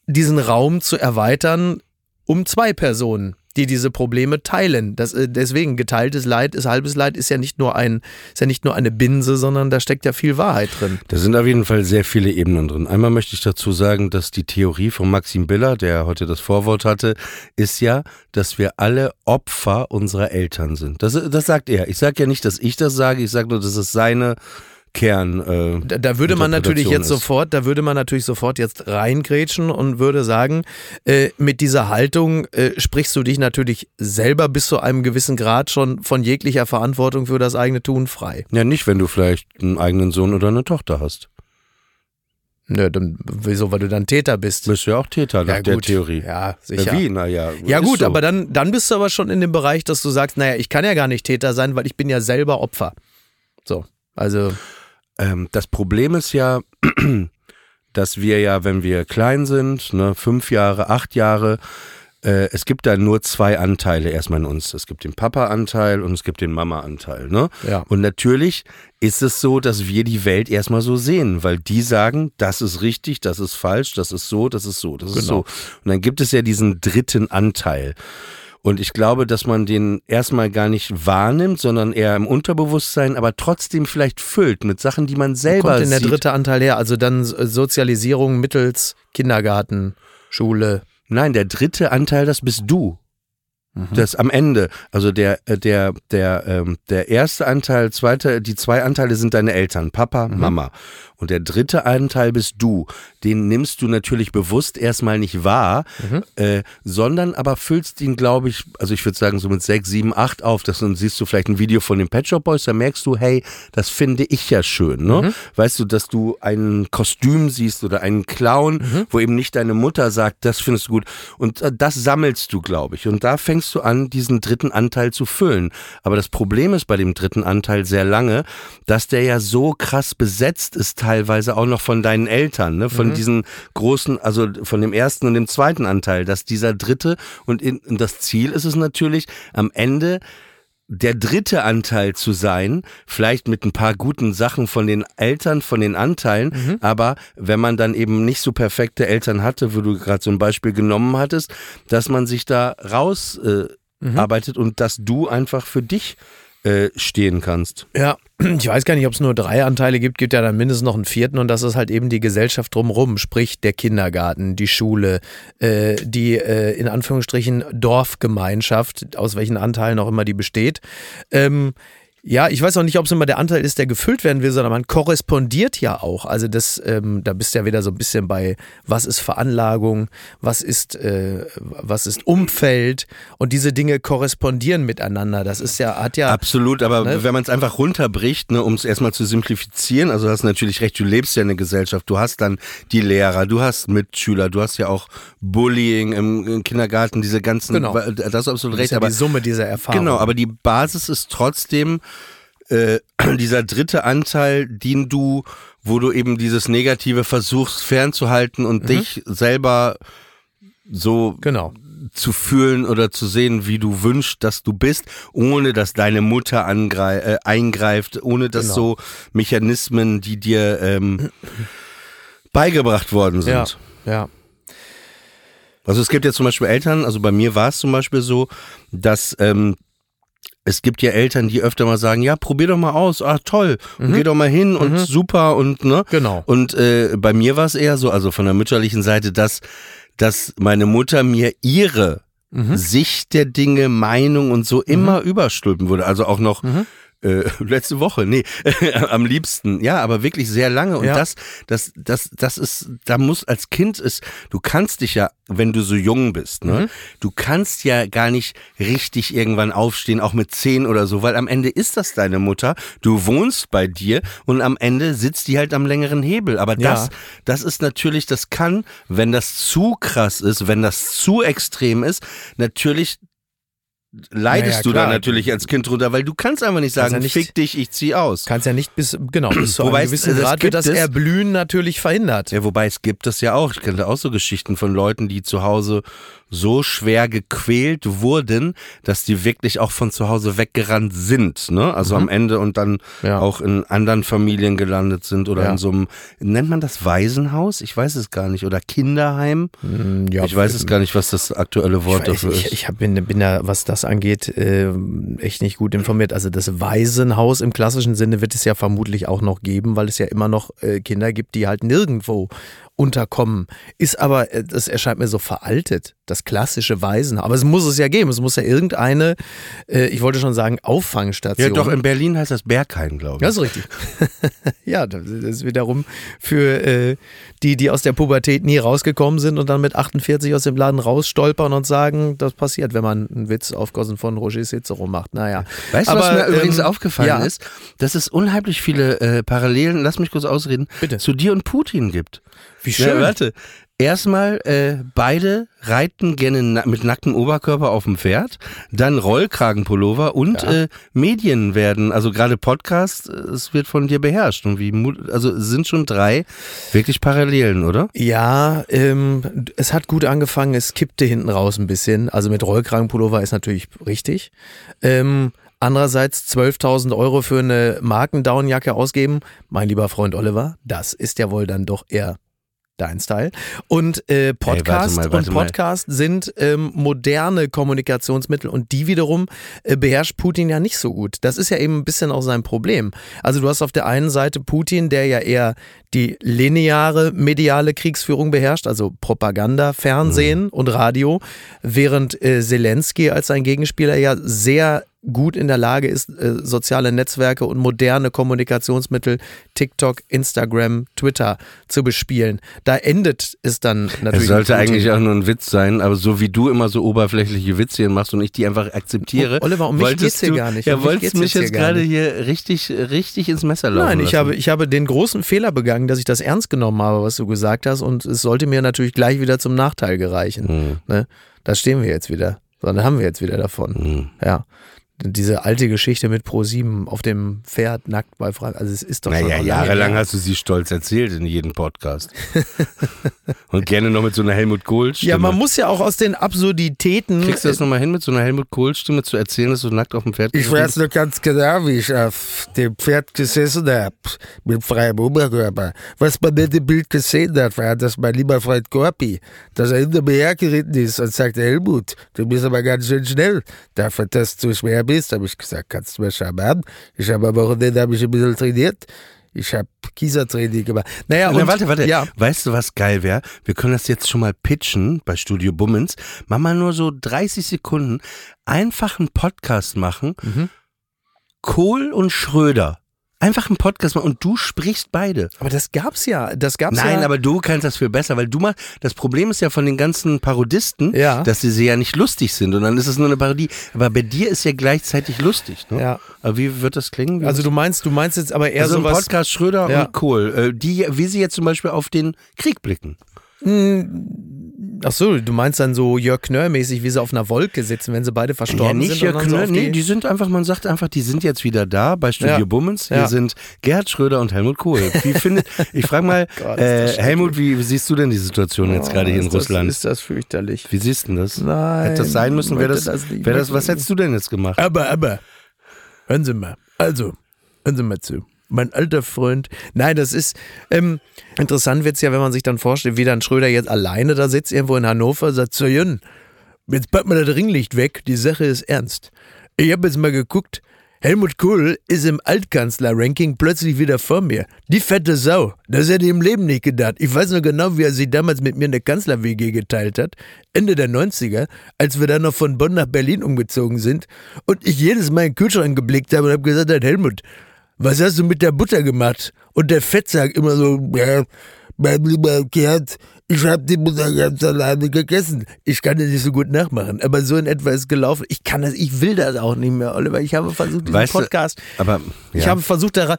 diesen Raum zu erweitern um zwei Personen, die diese Probleme teilen. Das, äh, deswegen geteiltes Leid ist halbes Leid ist ja nicht nur ein ist ja nicht nur eine Binse, sondern da steckt ja viel Wahrheit drin. Da sind auf jeden Fall sehr viele Ebenen drin. Einmal möchte ich dazu sagen, dass die Theorie von Maxim Biller, der heute das Vorwort hatte, ist ja, dass wir alle Opfer unserer Eltern sind. Das, das sagt er. Ich sage ja nicht, dass ich das sage, ich sage nur, dass es seine Kern. Äh, Da, da würde man natürlich jetzt ist. sofort, da würde man natürlich sofort jetzt reingrätschen und würde sagen, äh, mit dieser Haltung äh, sprichst du dich natürlich selber bis zu einem gewissen Grad schon von jeglicher Verantwortung für das eigene Tun frei. Ja, nicht, wenn du vielleicht einen eigenen Sohn oder eine Tochter hast. Nö, dann wieso, weil du dann Täter bist. Bist du ja auch Täter nach ja, der. Theorie. Ja, sicher. Ja, wie? Naja. Ja gut, so. aber dann, dann bist du aber schon in dem Bereich, dass du sagst, naja, ich kann ja gar nicht Täter sein, weil ich bin ja selber Opfer. So, also Ähm, das Problem ist ja, dass wir ja, wenn wir klein sind, ne, fünf Jahre, acht Jahre, äh, es gibt da nur zwei Anteile erstmal in uns. Es gibt den Papa-Anteil und es gibt den Mama-Anteil. Ne? Ja. Und natürlich ist es so, dass wir die Welt erstmal so sehen, weil die sagen, das ist richtig, das ist falsch, das ist so, das ist so, das ist so. Genau. Und dann gibt es ja diesen dritten Anteil. Und ich glaube, dass man den erstmal gar nicht wahrnimmt, sondern eher im Unterbewusstsein, aber trotzdem vielleicht füllt mit Sachen, die man selber kommt denn der sieht. dritte Anteil her? Also dann äh, Sozialisierung mittels Kindergarten, Schule. Nein, der dritte Anteil, das bist du. Das am Ende, also der äh, der der ähm, der erste Anteil, zweite, die zwei Anteile sind deine Eltern, Papa, Mama. Und der dritte Anteil bist du. Den nimmst du natürlich bewusst erstmal nicht wahr, äh, sondern aber füllst ihn, glaube ich, also ich würde sagen so mit sechs, sieben, acht auf. Das dann siehst du vielleicht ein Video von den Pet Shop Boys, da merkst du, hey, das finde ich ja schön, ne? Weißt du, dass du ein Kostüm siehst oder einen Clown, wo eben nicht deine Mutter sagt, das findest du gut. Und äh, das sammelst du, glaube ich. Und da fängst du an, diesen dritten Anteil zu füllen. Aber das Problem ist bei dem dritten Anteil sehr lange, dass der ja so krass besetzt ist, teilweise auch noch von deinen Eltern, ne? von diesen großen, also von dem ersten und dem zweiten Anteil, dass dieser dritte und, in, und das Ziel ist es natürlich, am Ende der dritte Anteil zu sein, vielleicht mit ein paar guten Sachen von den Eltern, von den Anteilen, aber wenn man dann eben nicht so perfekte Eltern hatte, wo du gerade so ein Beispiel genommen hattest, dass man sich da raus äh, arbeitet und dass du einfach für dich äh, stehen kannst. Ja, ich weiß gar nicht, ob es nur drei Anteile gibt, gibt ja dann mindestens noch einen vierten und das ist halt eben die Gesellschaft drumherum, sprich der Kindergarten, die Schule, äh, die äh, in Anführungsstrichen Dorfgemeinschaft, aus welchen Anteilen auch immer die besteht. Ähm, ja, ich weiß auch nicht, ob es immer der Anteil ist, der gefüllt werden will, sondern man korrespondiert ja auch. Also das, ähm, da bist du ja wieder so ein bisschen bei, was ist Veranlagung, was ist, äh, was ist Umfeld und diese Dinge korrespondieren miteinander. Das ist ja, hat ja. Absolut, aber Ne? wenn man es einfach runterbricht, ne, um es erstmal zu simplifizieren, also du hast natürlich recht, du lebst ja in der Gesellschaft, du hast dann die Lehrer, du hast Mitschüler, du hast ja auch Bullying im, im Kindergarten, diese ganzen, Genau. das ist absolut Das ist recht, ja aber die Summe dieser Erfahrung. Genau, aber die Basis ist trotzdem äh, dieser dritte Anteil, den du, wo du eben dieses Negative versuchst fernzuhalten und dich selber so Genau. zu fühlen oder zu sehen, wie du wünschst, dass du bist, ohne dass deine Mutter äh, eingreift, ohne dass Genau. so Mechanismen, die dir ähm, beigebracht worden sind. Ja, ja. Also es gibt ja zum Beispiel Eltern, also bei mir war es zum Beispiel so, dass ähm, es gibt ja Eltern, die öfter mal sagen, ja, probier doch mal aus, ah toll, und geh doch mal hin und super und ne. Genau. Und äh, bei mir war es eher so, also von der mütterlichen Seite, dass, dass meine Mutter mir ihre Sicht der Dinge, Meinung und so immer überstülpen würde. Also auch noch äh, letzte Woche, nee, am liebsten, ja, aber wirklich sehr lange. Und Ja. das, das, das, das ist, da muss als Kind ist, du kannst dich ja, wenn du so jung bist, ne, du kannst ja gar nicht richtig irgendwann aufstehen, auch mit zehn oder so, weil am Ende ist das deine Mutter, du wohnst bei dir und am Ende sitzt die halt am längeren Hebel. Aber das, Ja. das ist natürlich, das kann, wenn das zu krass ist, wenn das zu extrem ist, natürlich leidest Ja, ja, du klar. da natürlich als Kind drunter, weil du kannst einfach nicht sagen, ja nicht- fick dich, ich zieh aus. Kannst ja nicht bis, genau, bis zu Wobei einem es- gewissen das Grad wird das es. Erblühen natürlich verhindert. Ja, wobei es gibt es ja auch. Ich kenne auch so Geschichten von Leuten, die zu Hause so schwer gequält wurden, dass die wirklich auch von zu Hause weggerannt sind. Ne? Also am Ende und dann Mhm. Ja. auch in anderen Familien gelandet sind oder Ja. in so einem, nennt man das Waisenhaus? Ich weiß es gar nicht. Oder Kinderheim? Hm, Ja, ich weiß es gar nicht, was das aktuelle Wort ich, weiß, dafür ich, ist. ich hab, bin, bin da, was das angeht, äh, echt nicht gut informiert. Also das Waisenhaus im klassischen Sinne wird es ja vermutlich auch noch geben, weil es ja immer noch äh, Kinder gibt, die halt nirgendwo unterkommen. Ist aber, äh, das erscheint mir so veraltet, das klassische Waisenhaus. Aber es muss es ja geben. Es muss ja irgendeine, äh, ich wollte schon sagen, Auffangstation. ja, doch, in Berlin heißt das Berghain, glaube ich. Das ist richtig. ja, das ist wiederum für äh, die, die aus der Pubertät nie rausgekommen sind und dann mit 48 aus dem Laden rausstolpern und sagen, das passiert, wenn man einen Witz aufgossen von Roger Cicero macht. Naja. Weißt du, was mir übrigens ähm, aufgefallen ja. ist? Dass es unheimlich viele äh, Parallelen, lass mich kurz ausreden, Bitte. zu dir und Putin gibt. Wie Ja, schön. warte. Erstmal, äh, beide reiten gerne na mit nacktem Oberkörper auf dem Pferd, dann Rollkragenpullover und Ja. äh, Medien werden, also gerade Podcast, äh, es wird von dir beherrscht. Und wie, also sind schon drei wirklich Parallelen, oder? Ja, ähm, es hat gut angefangen, es kippte hinten raus ein bisschen. Also mit Rollkragenpullover ist natürlich richtig. Ähm, andererseits 12.000 Euro für eine Markendownjacke ausgeben, mein lieber Freund Oliver, das ist ja wohl dann doch eher dein Style. Und äh, Podcast mal, warte und mal. Podcast sind ähm, moderne Kommunikationsmittel und die wiederum äh, beherrscht Putin ja nicht so gut. Das ist ja eben ein bisschen auch sein Problem. Also du hast auf der einen Seite Putin, der ja eher die lineare mediale Kriegsführung beherrscht, also Propaganda, Fernsehen und Radio, während äh, Zelensky als sein Gegenspieler ja sehr gut in der Lage ist, äh, soziale Netzwerke und moderne Kommunikationsmittel, TikTok, Instagram, Twitter zu bespielen. Da endet es dann natürlich. Es sollte eigentlich auch nur ein Witz sein, aber so wie du immer so oberflächliche Witzchen machst und ich die einfach akzeptiere. Oh, Oliver, um mich geht's hier du, gar nicht. Ja, Um mich wolltest geht's mich jetzt jetzt gerade hier richtig, richtig ins Messer laufen Nein, ich lassen. habe, ich habe den großen Fehler begangen, dass ich das ernst genommen habe, was du gesagt hast, und es sollte mir natürlich gleich wieder zum Nachteil gereichen. Hm. Ne? Da stehen wir jetzt wieder. So, da haben wir jetzt wieder davon. Hm. Ja. Diese alte Geschichte mit Pro7 auf dem Pferd nackt bei Frank. Also es ist doch schon Naja, lange jahrelang hast du sie stolz erzählt in jedem Podcast. Und gerne noch mit so einer Helmut Kohl-Stimme. Ja, man muss ja auch aus den Absurditäten. Kriegst du das nochmal hin, mit so einer Helmut Kohl-Stimme zu erzählen, dass du nackt auf dem Pferd Ich weiß noch ganz genau, wie ich auf dem Pferd gesessen habe, mit freiem Oberkörper. Was man nicht im Bild gesehen hat, war, dass mein lieber Freund Gorpi, dass er hinter mir hergeritten ist und sagte, Helmut, du bist aber ganz schön schnell. Darf er das zu schwer Bist, habe ich gesagt, kannst du mir schon haben. Ich habe am Wochenende habe ich ein bisschen trainiert. Ich habe Kiesertraining gemacht. Naja, und, Na, warte, warte. Ja, Weißt du, was geil wäre? Wir können das jetzt schon mal pitchen bei Studio Bummens. Mach mal nur so 30 Sekunden. Einfach einen Podcast machen. Mhm. Kohl und Schröder. Einfach einen Podcast machen und du sprichst beide. Aber das gab's ja. Das gab's Nein, ja. aber du kannst das viel besser, weil du mal, das Problem ist ja von den ganzen Parodisten, Ja. dass sie, ja nicht lustig sind und dann ist es nur eine Parodie. Aber bei dir ist ja gleichzeitig lustig. Ne? Ja. Aber wie wird das klingen? Wie Also du meinst, du meinst jetzt aber eher also ein sowas. Podcast Schröder Ja. und Kohl, äh, die, wie sie jetzt zum Beispiel auf den Krieg blicken. Ach so, du meinst dann so Jörg Knörr-mäßig, wie sie auf einer Wolke sitzen, wenn sie beide Ja, verstorben nicht sind. Jörg und dann so nee, die sind einfach, man sagt einfach, die sind jetzt wieder da bei Studio Ja. Bummens. Hier Ja. sind Gerhard Schröder und Helmut Kohl. Wie findet, ich frage mal, Gott, ist das äh. Helmut, wie, siehst du denn die Situation jetzt gerade hier in das, Russland? Ist das fürchterlich. wie siehst du denn das? Nein, Hätte das sein müssen? Wäre das, das wär das, was hättest du denn jetzt gemacht? aber, aber, hören Sie mal. Also, hören Sie mal zu. Mein alter Freund, Nein, das ist ähm, interessant wird's ja, wenn man sich dann vorstellt, wie dann Schröder jetzt alleine da sitzt, irgendwo in Hannover, sagt so, Jön, jetzt packt mal das Ringlicht weg, die Sache ist ernst. Ich habe jetzt mal geguckt, Helmut Kohl ist im Altkanzler-Ranking plötzlich wieder vor mir. Die fette Sau, das hätte ich im Leben nicht gedacht. Ich weiß nur genau, wie er sich damals mit mir in der Kanzler-WG geteilt hat, Ende der 90er, als wir dann noch von Bonn nach Berlin umgezogen sind und ich jedes Mal in den Kühlschrank geblickt habe und habe gesagt, Helmut, was hast du mit der Butter gemacht? Und der Fettsack immer so, ja, mein lieber Gerd, ich habe die Butter ganz alleine gegessen. Ich kann das nicht so gut nachmachen, aber so in etwa ist gelaufen. Ich kann das, ich will das auch nicht mehr, Oliver. Ich habe versucht, diesen Weißt du, Podcast, Aber, ich ja, habe versucht, da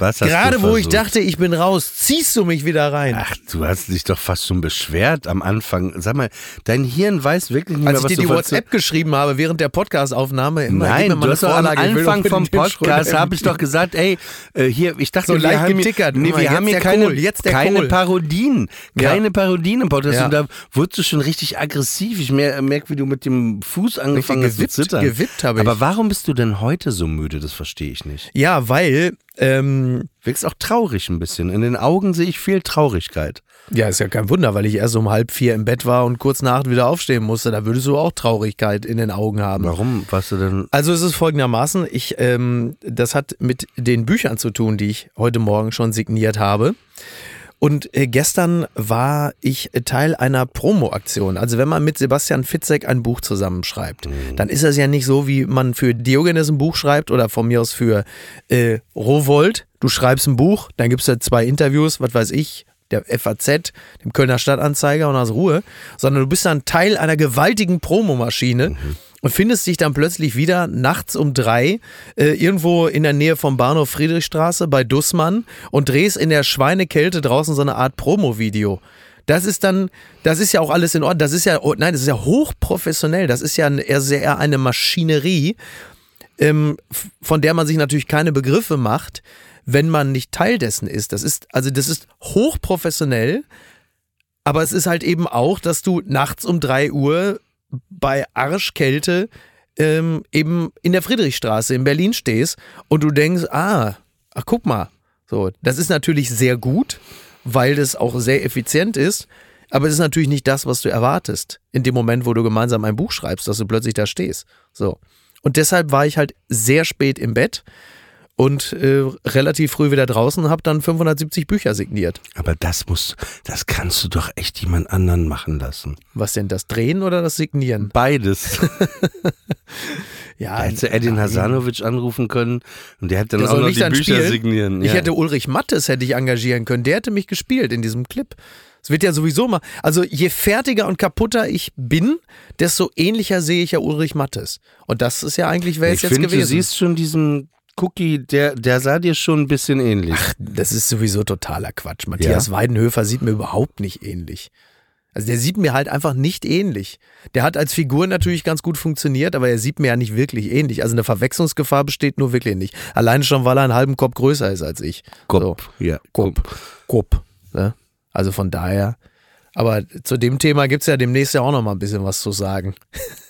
was hast gerade du wo ich dachte, ich bin raus, ziehst du mich wieder rein. Ach, du hast dich doch fast schon beschwert am Anfang. Sag mal, dein Hirn weiß wirklich nicht mehr, als ich was dir du die WhatsApp geschrieben habe während der Podcastaufnahme, immer Nein, du hast doch am ich Anfang vom Podcast habe ich doch gesagt, ey, äh, hier, ich dachte, So wir leicht haben getickert. Hier, nee, wir haben hier keine, Kohl, jetzt der keine. Parodien, Ja. keine Parodien im Podcast. Ja. Und da wurdest du schon richtig aggressiv. Ich mer- merke, wie du mit dem Fuß angefangen hast zu zittern. gewippt habe ich. Aber warum bist du denn heute so müde? Das verstehe ich nicht. Ja, weil, ähm, Wirkst auch traurig ein bisschen. In den Augen sehe ich viel Traurigkeit. ja, ist ja kein Wunder, weil ich erst um halb vier im Bett war und kurz nach acht wieder aufstehen musste. Da würdest du auch Traurigkeit in den Augen haben. Warum warst du denn? Also es ist folgendermaßen, ich, ähm, das hat mit den Büchern zu tun, die ich heute Morgen schon signiert habe. Und äh, gestern war ich Teil einer Promo-Aktion. Also wenn man mit Sebastian Fitzek ein Buch zusammenschreibt, dann ist das ja nicht so, wie man für Diogenes ein Buch schreibt oder von mir aus für äh, Rowold. Du schreibst ein Buch, dann gibt's da zwei Interviews, was weiß ich, der FAZ, dem Kölner Stadtanzeiger und aus Ruhe, sondern du bist dann Teil einer gewaltigen Promomaschine und findest dich dann plötzlich wieder nachts um drei äh, irgendwo in der Nähe vom Bahnhof Friedrichstraße bei Dussmann und drehst in der Schweinekälte draußen so eine Art Promo-Video. Das ist dann, das ist ja auch alles in Ordnung. Das ist ja, oh, nein, das ist ja hochprofessionell. Das ist ja eher sehr eine Maschinerie, ähm, von der man sich natürlich keine Begriffe macht, wenn man nicht Teil dessen ist. Das ist, also das ist hochprofessionell, aber es ist halt eben auch, dass du nachts um drei Uhr bei Arschkälte ähm, eben in der Friedrichstraße in Berlin stehst und du denkst, ah, ach guck mal, so, das ist natürlich sehr gut, weil das auch sehr effizient ist, aber es ist natürlich nicht das, was du erwartest in dem Moment, wo du gemeinsam ein Buch schreibst, dass du plötzlich da stehst. So. Und deshalb war ich halt sehr spät im Bett und äh, relativ früh wieder draußen habe dann 570 Bücher signiert. Aber das muss, das kannst du doch echt jemand anderen machen lassen. Was denn, das Drehen oder das Signieren? Beides. Ja, Da hätte Edin Hasanovic anrufen können und der hätte dann Der auch noch die dann Bücher spielen? signieren. Ich ja. hätte Ulrich Mattes hätte ich engagieren können. Der hätte mich gespielt in diesem Clip. Es wird ja sowieso mal. Also je fertiger und kaputter ich bin, desto ähnlicher sehe ich ja Ulrich Mattes. Und das ist ja eigentlich, wer ich ist jetzt finde, gewesen. du siehst schon diesen Cookie, der, der sah dir schon ein bisschen ähnlich. das ist sowieso totaler Quatsch. Matthias Weidenhöfer sieht mir überhaupt nicht ähnlich. Also der sieht mir halt einfach nicht ähnlich. Der hat als Figur natürlich ganz gut funktioniert, aber er sieht mir ja nicht wirklich ähnlich. Also eine Verwechslungsgefahr besteht nur wirklich nicht. Alleine schon, weil er einen halben Kopf größer ist als ich. Kopf, ja. Kopf. Kopf. Ne? Also von daher. Aber zu dem Thema gibt es ja demnächst ja auch noch mal ein bisschen was zu sagen.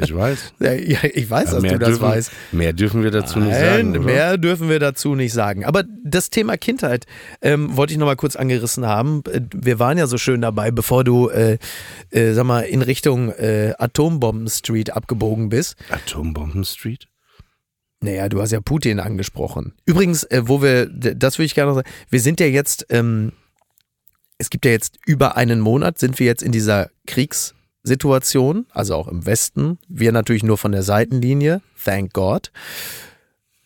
Ich weiß. Ja, ich weiß, dass du das dürfen, weißt. mehr dürfen wir dazu nicht Nein, sagen. Oder? mehr dürfen wir dazu nicht sagen. Aber das Thema Kindheit ähm, wollte ich noch mal kurz angerissen haben. Äh, Wir waren ja so schön dabei, bevor du, äh, äh, sag mal, in Richtung äh, Atombomben Street abgebogen bist. Atombomben Street? Naja, du hast ja Putin angesprochen. Übrigens, äh, wo wir, das würde ich gerne noch sagen, wir sind ja jetzt, ähm, es gibt ja jetzt über einen Monat, sind wir jetzt in dieser Kriegssituation, also auch im Westen. Wir natürlich nur von der Seitenlinie, thank God.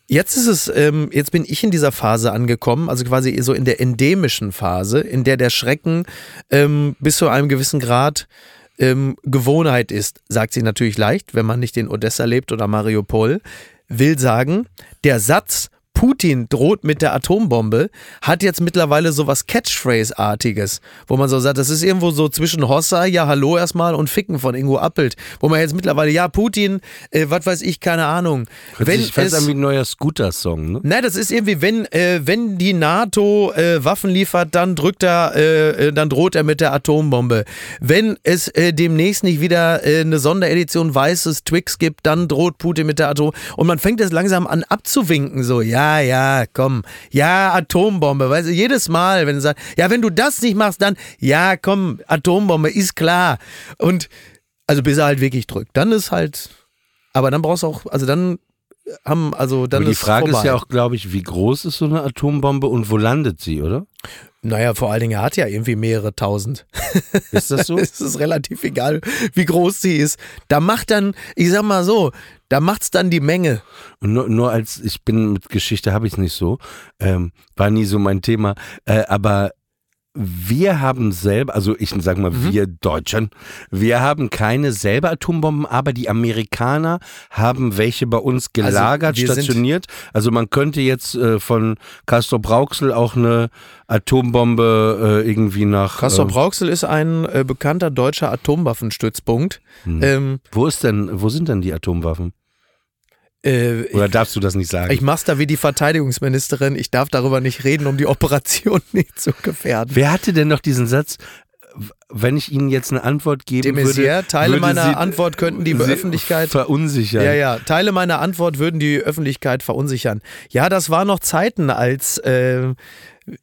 Jetzt ist es, ähm, jetzt bin ich in dieser Phase angekommen, also quasi so in der endemischen Phase, in der der Schrecken ähm, bis zu einem gewissen Grad ähm, Gewohnheit ist. Sagt sie natürlich leicht, wenn man nicht in Odessa lebt oder Mariupol. Will sagen, der Satz Putin droht mit der Atombombe, hat jetzt mittlerweile so was Catchphrase-artiges, wo man so sagt, das ist irgendwo so zwischen Hossa, ja hallo erstmal und Ficken von Ingo Appelt, wo man jetzt mittlerweile, ja Putin, äh, was weiß ich, keine Ahnung. Wenn sich fast es, an wie ein neuer Scooter-Song, ne? Nein, das ist irgendwie, wenn, äh, wenn die NATO äh, Waffen liefert, dann drückt er, äh, äh, dann droht er mit der Atombombe. Wenn es äh, demnächst nicht wieder eine Sonderedition weißes Twix gibt, dann droht Putin mit der Atombombe. Und man fängt jetzt langsam an abzuwinken, so, ja, ja, komm, ja, Atombombe. Weißt du, jedes Mal, wenn du sagst, ja, wenn du das nicht machst, dann, ja, komm, Atombombe, ist klar. Und, also bis er halt wirklich drückt. Dann ist halt, aber dann brauchst du auch, also dann haben, also dann Aber die ist Frage vorbei. ist ja auch, glaube ich, wie groß ist so eine Atombombe und wo landet sie, oder? Naja, vor allen Dingen, er hat ja irgendwie mehrere tausend. Ist das so? es ist relativ egal, wie groß sie ist. Da macht dann, ich sag mal so, da macht's dann die Menge. Und nur, nur als ich bin mit Geschichte habe ich es nicht so, ähm, war nie so mein Thema. Äh, aber wir haben selber, also ich sag mal Mhm. wir Deutschen, wir haben keine selber Atombomben, aber die Amerikaner haben welche bei uns gelagert, wir sind- stationiert. Also man könnte jetzt äh, von Castor Brauxel auch eine Atombombe äh, irgendwie nach. Castor äh, Brauxel ist ein äh, bekannter deutscher Atomwaffenstützpunkt. Hm. Ähm, wo ist denn, wo sind denn die Atomwaffen? Äh, Oder ich, darfst du das nicht sagen? ich mach's da wie die Verteidigungsministerin. Ich darf darüber nicht reden, um die Operation nicht zu gefährden. Wer hatte denn noch diesen Satz? Wenn ich Ihnen jetzt eine Antwort geben De würde, Maizière, Teile würde meiner sie, Antwort könnten die sie Öffentlichkeit verunsichern. Ja, ja. Teile meiner Antwort würden die Öffentlichkeit verunsichern. Ja, das war noch Zeiten, als äh,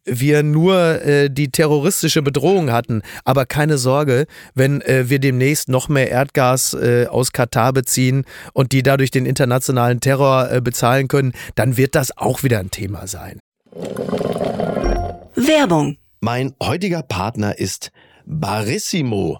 wir nur äh, die terroristische Bedrohung hatten. Aber keine Sorge, wenn äh, wir demnächst noch mehr Erdgas äh, aus Katar beziehen und die dadurch den internationalen Terror äh, bezahlen können, dann wird das auch wieder ein Thema sein. Werbung. Mein heutiger Partner ist Barissimo,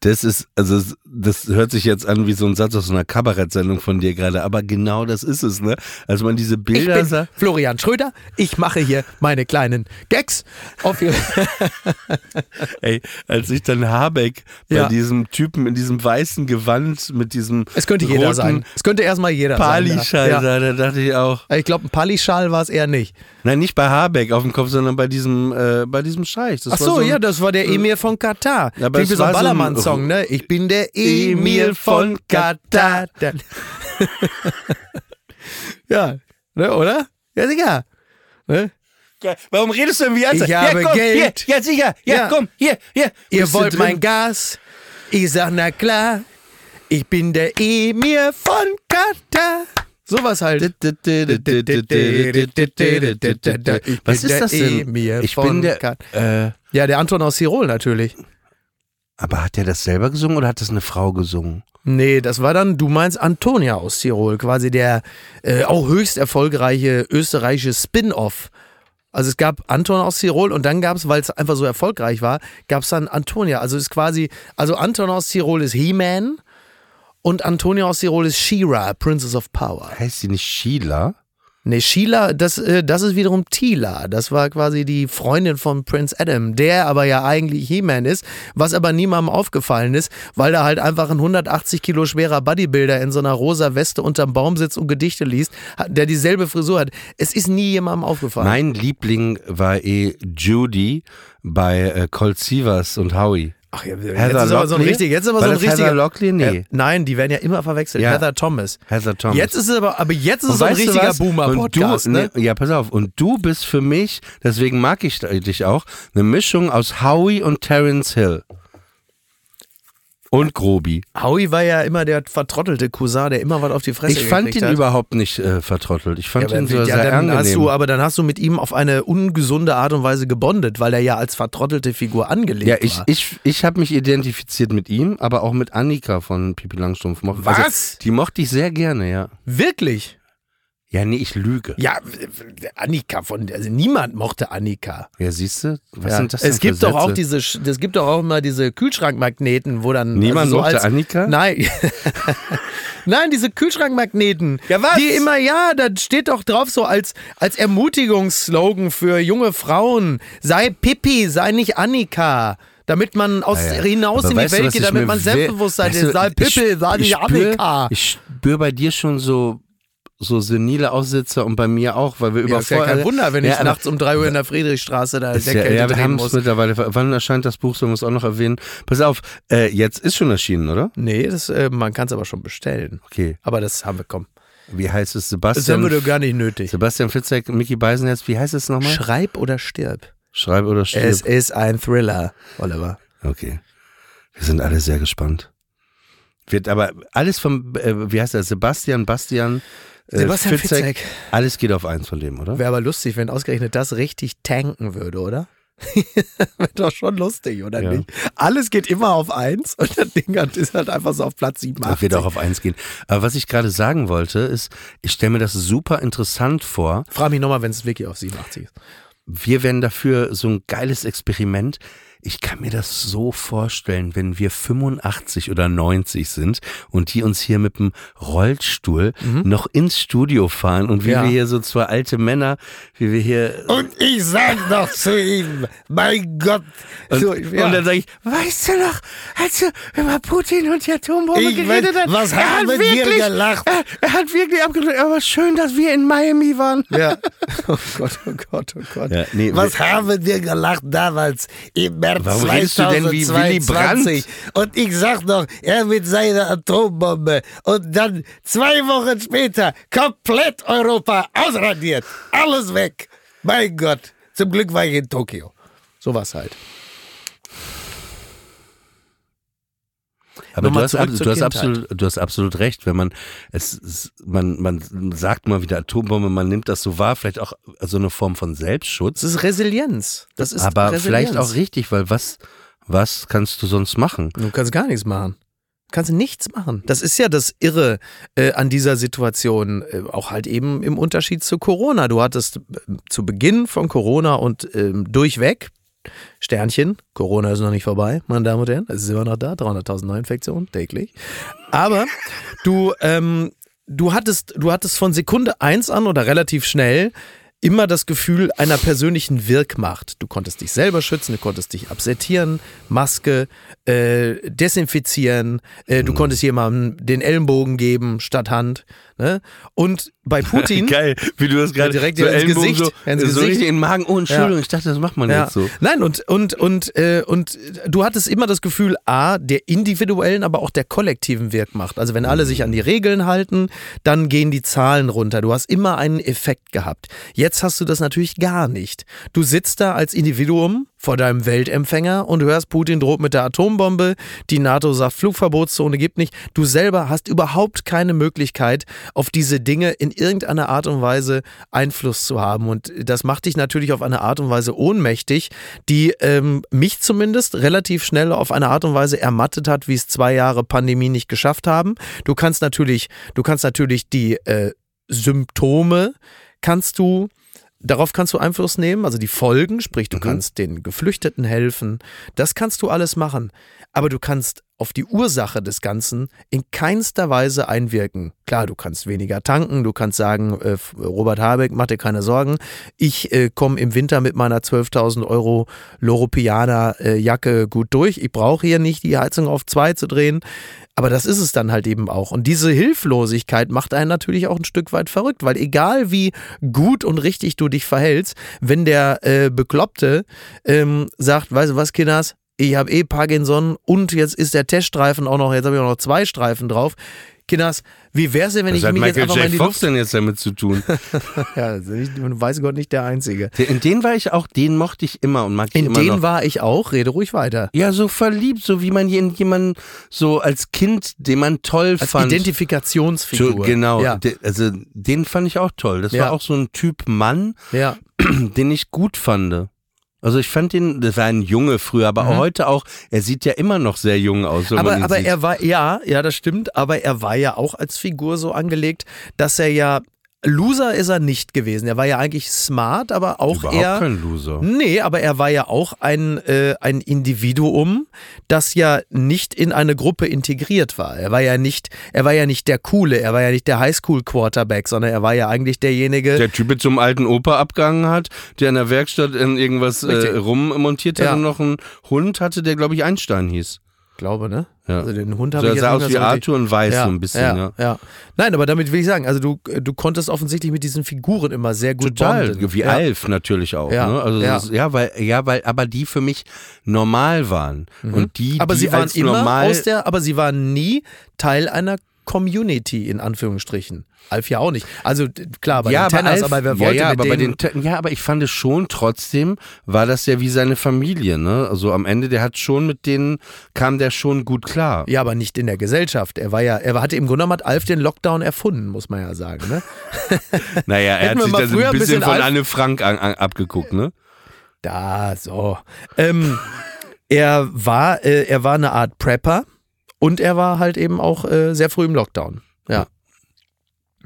das ist, also das hört sich jetzt an wie so ein Satz aus so einer Kabarettsendung von dir gerade, aber genau das ist es, ne? Als man diese Ich Bilder bin sah. Florian Schröder. Ich mache hier meine kleinen Gags. Auf ihr Ey, als ich dann Habeck bei Ja. diesem Typen in diesem weißen Gewand mit diesem es könnte jeder sein. Es könnte erstmal jeder Pali-Schal sein. da, da dachte ich auch. Ja. Ich glaube, ein Pali-Schal war es eher nicht. Nein, nicht bei Habeck auf dem Kopf, sondern bei diesem, äh, bei diesem Scheich. Das Ach war so, ein- ja, das war der Emir von Katar. Ja, aber Klingt wie so ein war so. Song, ne? Ich bin der Emil von Katar. ja, ne, oder? Ja, sicher. Ne? Warum redest du denn wie Ernst? Ich habe komm, Geld. Hier, ja, sicher. Ja, Ja. komm, hier, hier. Ihr Bist wollt mein Gas? Ich sag, na klar. Ich bin der Emir von Katar. Sowas halt. Was ist das denn? Emir Ich bin der. Äh, Ja, der Anton aus Tirol natürlich. Aber hat der das selber gesungen oder hat das eine Frau gesungen? Nee, das war dann, du meinst Antonia aus Tirol, quasi der äh, auch höchst erfolgreiche österreichische Spin-off. Also es gab Anton aus Tirol und dann gab es, weil es einfach so erfolgreich war, gab es dann Antonia. Also es ist quasi, also Anton aus Tirol ist He-Man und Antonia aus Tirol ist She-Ra, Princess of Power. Heißt sie nicht Sheila? Nee, Sheila, das, äh, das ist wiederum Tila. Das war quasi die Freundin von Prince Adam, der aber ja eigentlich He-Man ist, was aber niemandem aufgefallen ist, weil da halt einfach ein 180 Kilo schwerer Bodybuilder in so einer rosa Weste unterm Baum sitzt und Gedichte liest, der dieselbe Frisur hat. Es ist nie jemandem aufgefallen. Mein Liebling war eh Judy bei äh, Colt Sievers und Howie. Ach ja, Heather jetzt ist aber so ein richtig, jetzt ist aber War so ein das Heather richtiger. Locklear? Nee. Äh, nein, die werden ja immer verwechselt. Ja. Heather Thomas. Heather Thomas. Jetzt ist es aber, aber jetzt ist es so ein richtiger? Boomer-Podcast, Und du, ne? Ja, pass auf. Und du bist für mich, deswegen mag ich dich auch, eine Mischung aus Howie und Terence Hill. Und Grobi. Howie war ja immer der vertrottelte Cousin, der immer was auf die Fresse Ich fand ihn hat. überhaupt nicht äh, vertrottelt. Ich fand Ja, ihn so ja, sehr dann hast angenehm. du, aber dann hast du mit ihm auf eine ungesunde Art und Weise gebondet, weil er ja als vertrottelte Figur angelegt ja, ich, war. ich, ich habe mich identifiziert mit ihm, aber auch mit Annika von Pipi Langstrumpf. Moch- Was? Also, die mochte ich sehr gerne, ja. Wirklich? Ja, nee, ich lüge. Ja, Annika von, also niemand mochte Annika. Ja, siehst du? Was Ja. sind das denn es gibt doch auch diese, es gibt doch auch immer diese Kühlschrankmagneten, wo dann Niemand also so mochte als, Annika? Nein, nein, diese Kühlschrankmagneten. Ja, was? Die immer, ja, da steht doch drauf so als als Ermutigungsslogan für junge Frauen: Sei Pippi, sei nicht Annika. Damit man aus Ah ja. hinaus Aber in die Welt geht, damit man Selbstbewusstsein weißt du, ist. Sei Pippi, sei spür- Annika. Ich spüre bei dir schon so so senile Aussitzer und bei mir auch, weil wir Ja, über ist ja kein Wunder, wenn ich aber- nachts um 3 Uhr in der Friedrichstraße da Ist ja, ja, wir haben es mittlerweile. Wann erscheint das Buch? Sollen wir es auch noch erwähnen? Pass auf, äh, jetzt ist schon erschienen, oder? Nee, das, äh, man kann es aber schon bestellen. Okay. Aber das haben wir, komm. Wie heißt es? Das haben Sebastian, wir doch gar nicht nötig. Sebastian Fitzek, Mickey Beisenherz, wie heißt es nochmal? Schreib oder stirb. Schreib oder stirb. Es ist ein Thriller, Oliver. Okay. Wir sind alle sehr gespannt. Wird aber alles vom, äh, wie heißt er, Sebastian, Bastian, äh, Sebastian Fitzek. Alles geht auf eins von dem, oder? Wäre aber lustig, wenn ausgerechnet das richtig tanken würde, oder? Wäre doch schon lustig, oder Ja. nicht? Alles geht immer auf eins und das Ding ist halt einfach so auf Platz 87. Das wird auch auf eins gehen. Aber was ich gerade sagen wollte, ist, ich stelle mir das super interessant vor. Frag mich nochmal, wenn es wirklich auf 87 ist. Wir werden dafür so ein geiles Experiment. Ich kann mir das so vorstellen, wenn wir 85 oder 90 sind und die uns hier mit dem Rollstuhl noch ins Studio fahren und wie Mhm. Ja. wir hier so zwei alte Männer, wie wir hier Und ich sag noch zu ihm, mein Gott. und, So, ja. und dann sage ich, weißt du noch, als du über Putin und die Atombombe Ich geredet hast, was er haben hat wir wirklich, gelacht? Er, er hat wirklich abgedrückt, aber schön, dass wir in Miami waren. Ja. Oh Gott, oh Gott, oh Gott. Ja, nee, Was haben wir gelacht damals im März Warum redest du denn wie Willy 2022? Und ich sag noch, er mit seiner Atombombe. Und dann zwei Wochen später komplett Europa ausradiert. Alles weg. Mein Gott. Zum Glück war ich in Tokio. So was halt. Aber du hast, ab- du, hast absolut, du hast absolut recht, wenn man es, man, man sagt mal wieder Atombombe, man nimmt das so wahr, vielleicht auch so eine Form von Selbstschutz. Das ist Resilienz. Das ist aber Resilienz. vielleicht auch richtig, weil was, was kannst du sonst machen? Du kannst gar nichts machen. Du kannst nichts machen. Das ist ja das Irre äh, an dieser Situation, äh, auch halt eben im Unterschied zu Corona. Du hattest äh, zu Beginn von Corona und ähm, durchweg, Sternchen, Corona ist noch nicht vorbei, meine Damen und Herren, es ist immer noch da, 300.000 Neuinfektionen täglich. Aber du, ähm, du, hattest, du hattest von Sekunde eins an oder relativ schnell immer das Gefühl einer persönlichen Wirkmacht. Du konntest dich selber schützen, du konntest dich absettieren, Maske, äh, desinfizieren, äh, Mhm. du konntest jemandem den Ellenbogen geben statt Hand. Ne? Und bei Putin. Geil, wie du das gerade direkt so ins Ellenbogen Gesicht, so, ins so Gesicht. richtig in den Magen. Oh, Entschuldigung, Ja. ich dachte, das macht man Ja. jetzt so. Nein, und, und, und, äh, und du hattest immer das Gefühl, A, der individuellen, aber auch der kollektiven Wirkmacht. Also wenn alle sich an die Regeln halten, dann gehen die Zahlen runter. Du hast immer einen Effekt gehabt. Jetzt hast du das natürlich gar nicht. Du sitzt da als Individuum vor deinem Weltempfänger und hörst, Putin droht mit der Atombombe, die NATO sagt, Flugverbotszone gibt nicht. Du selber hast überhaupt keine Möglichkeit, auf diese Dinge in irgendeiner Art und Weise Einfluss zu haben. Und das macht dich natürlich auf eine Art und Weise ohnmächtig, die ähm, mich zumindest relativ schnell auf eine Art und Weise ermattet hat, wie es zwei Jahre Pandemie nicht geschafft haben. Du kannst natürlich, du kannst natürlich die äh, Symptome kannst du Darauf kannst du Einfluss nehmen, also die Folgen, sprich, du kannst den Geflüchteten helfen. Das kannst du alles machen. Aber du kannst auf die Ursache des Ganzen in keinster Weise einwirken. Klar, du kannst weniger tanken, du kannst sagen, äh, Robert Habeck, mach dir keine Sorgen. Ich äh, komme im Winter mit meiner 12.000 Euro Loropiana-Jacke gut durch. Ich brauche hier nicht die Heizung auf zwei zu drehen. Aber das ist es dann halt eben auch. Und diese Hilflosigkeit macht einen natürlich auch ein Stück weit verrückt, weil egal wie gut und richtig du dich verhältst, wenn der äh, Bekloppte ähm, sagt, weißt du was, Kinders, ich habe eh Parkinson und jetzt ist der Teststreifen auch noch, jetzt habe ich auch noch zwei Streifen drauf. Kinders, wie wär's denn, wenn Was ich hat mich jetzt Michael einfach mal in J. die Fox Luft... denn jetzt damit zu tun? Ja, das nicht- weiß Gott nicht der Einzige. In den war ich auch, den mochte ich immer und mag ich In immer den noch. war ich auch, rede ruhig weiter. ja, so verliebt, so wie man in jemanden so als Kind, den man toll Als fand. Identifikationsfigur. So, genau, Ja, de- also den fand ich auch toll. Das Ja. war auch so ein Typ Mann, ja. den ich gut fand. Also ich fand den, das war ein Junge früher, aber Mhm. heute auch, er sieht ja immer noch sehr jung aus. Aber, ihn aber sieht. er war, ja, ja, das stimmt, aber er war ja auch als Figur so angelegt, dass er ja, Loser ist er nicht gewesen. Er war ja eigentlich smart, aber auch Überhaupt eher. kein Loser. Nee, aber er war ja auch ein, äh, ein Individuum, das ja nicht in eine Gruppe integriert war. Er war ja nicht, er war ja nicht der Coole, er war ja nicht der Highschool-Quarterback, sondern er war ja eigentlich derjenige. Der Typ mit zum alten Opa abgehangen hat, der in der Werkstatt in irgendwas äh, rummontiert hat Ja. und noch einen Hund hatte, der glaube ich Einstein hieß. Glaube, ne? Ja. Also den Hund So, habe er ich jetzt sah aus wie so Arthur und weiß so ein bisschen, ja. ja. Nein, aber damit will ich sagen, also du, du konntest offensichtlich mit diesen Figuren immer sehr gut Total, bonden. wie ja. Alf natürlich auch. Ja, Ne? Also ja. Ist, ja, weil, ja, weil, aber die für mich normal waren. Und die, Mhm. Aber die sie waren als immer normal, aus der, aber sie waren nie Teil einer Community in Anführungsstrichen. Alf ja auch nicht. Also klar, bei ja, den Tenners, Alf- aber wer ja, wollte ja, mit aber bei den ja, aber ich fand es schon trotzdem, war das ja wie seine Familie, ne? Also am Ende, der hat schon mit denen, kam der schon gut klar. ja, aber nicht in der Gesellschaft. Er war ja, er hatte im Grunde genommen hat Alf den Lockdown erfunden, muss man ja sagen. Ne? Naja, er hat sich mal da so früher ein ein bisschen bisschen von Alf- Anne Frank an, an, abgeguckt, ne? Da, so. Ähm, er war, äh, er war eine Art Prepper und er war halt eben auch äh, sehr früh im Lockdown. Ja.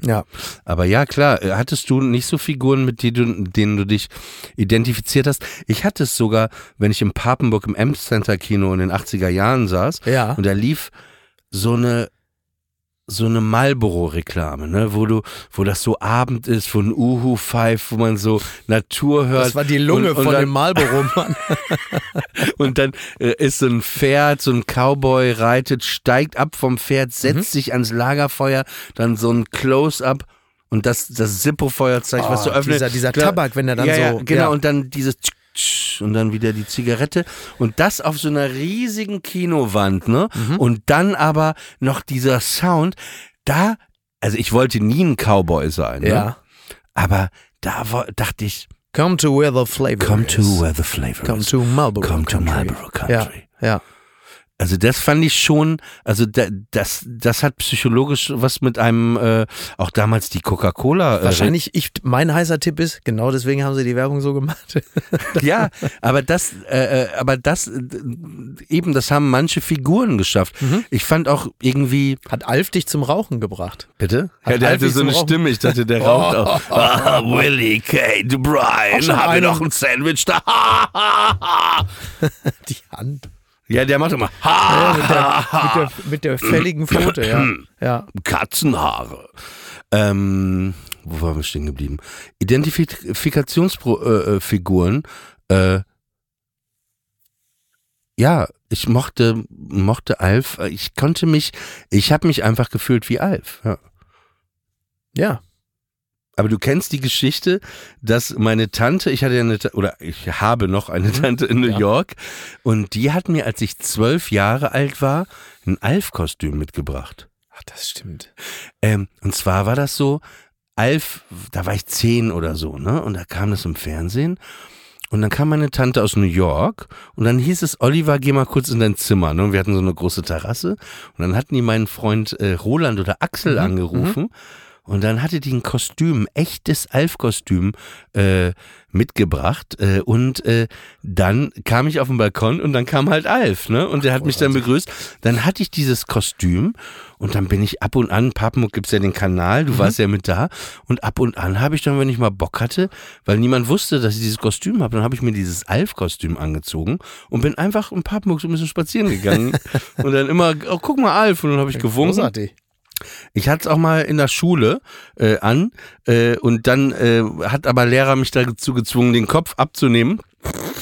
Ja. Aber ja, klar, äh, hattest du nicht so Figuren, mit denen du, denen du dich identifiziert hast? Ich hatte es sogar, wenn ich im Papenburg im M-Center Kino in den 80er Jahren saß Ja. und da lief so eine so eine Marlboro-Reklame, ne, wo du, wo das so Abend ist, von Uhu Five, wo man so Natur hört. Das war die Lunge und, und von dann, dem Marlboro-Mann. Und dann äh, ist so ein Pferd, so ein Cowboy reitet, steigt ab vom Pferd, setzt Mhm. sich ans Lagerfeuer, dann so ein Close-up und das, das Zippo-Feuerzeug, was Oh, du öffnest. dieser- dieser Klar, Tabak, wenn er dann ja, ja, so- Genau, ja. und dann dieses und dann wieder die Zigarette und das auf so einer riesigen Kinowand, ne? Mhm. Und dann aber noch dieser Sound, da, also ich wollte nie ein Cowboy sein, ne? ja. Aber da dachte ich, Come to where the flavor come is. to where the flavor Come is. to Marlboro Come to Country. Marlboro Country. Ja, ja. Also das fand ich schon, also da, das, das hat psychologisch was mit einem, äh, auch damals die Coca-Cola. Äh, Wahrscheinlich, ich, mein heißer Tipp ist, genau deswegen haben sie die Werbung so gemacht. ja, aber das, äh, äh, aber das, eben, das haben manche Figuren geschafft. Mhm. Ich fand auch irgendwie. Hat Alf dich zum Rauchen gebracht? Bitte? Hat Ja, der Alfie hatte so eine Rauchen- Stimme, ich dachte, der raucht auch. Ah, Willie K. Auch Brian, haben wir noch ein Sandwich da? Die Hand. Ja, der macht immer. Ja, mit, der, mit, der, mit der fälligen Pfote, ja. ja. Katzenhaare. Ähm, wo waren wir stehen geblieben? Identifikationsfiguren. Äh, ja, ich mochte, mochte Alf. Ich konnte mich, ich habe mich einfach gefühlt wie Alf. Ja. Ja. Aber du kennst die Geschichte, dass meine Tante, ich hatte ja eine, oder ich habe noch eine Tante in New Ja. York und die hat mir, als ich zwölf Jahre alt war, ein Alf-Kostüm mitgebracht. Ach, das stimmt. Ähm, und zwar war das so, Alf, da war ich zehn oder so, ne? Und da kam das im Fernsehen. Und dann kam meine Tante aus New York und dann hieß es, Oliver, geh mal kurz in dein Zimmer. Ne? Und wir hatten so eine große Terrasse. Und dann hatten die meinen Freund äh, Roland oder Axel angerufen. Und dann hatte die ein Kostüm, ein echtes Alf-Kostüm äh, mitgebracht. Äh, und äh, dann kam ich auf den Balkon und dann kam halt Alf, ne? Und der hat mich dann begrüßt. Dann hatte ich dieses Kostüm und dann bin ich ab und an, Papenmuck gibt's ja den Kanal, du warst ja mit da. Und ab und an habe ich dann, wenn ich mal Bock hatte, weil niemand wusste, dass ich dieses Kostüm habe, dann habe ich mir dieses Alf-Kostüm angezogen und bin einfach in Papenmuck so ein bisschen spazieren gegangen. und dann immer, oh, guck mal Alf. Und dann habe ich gewunken. Großartig. Ich hatte es auch mal in der Schule äh, an äh, und dann äh, hat aber Lehrer mich dazu gezwungen, den Kopf abzunehmen.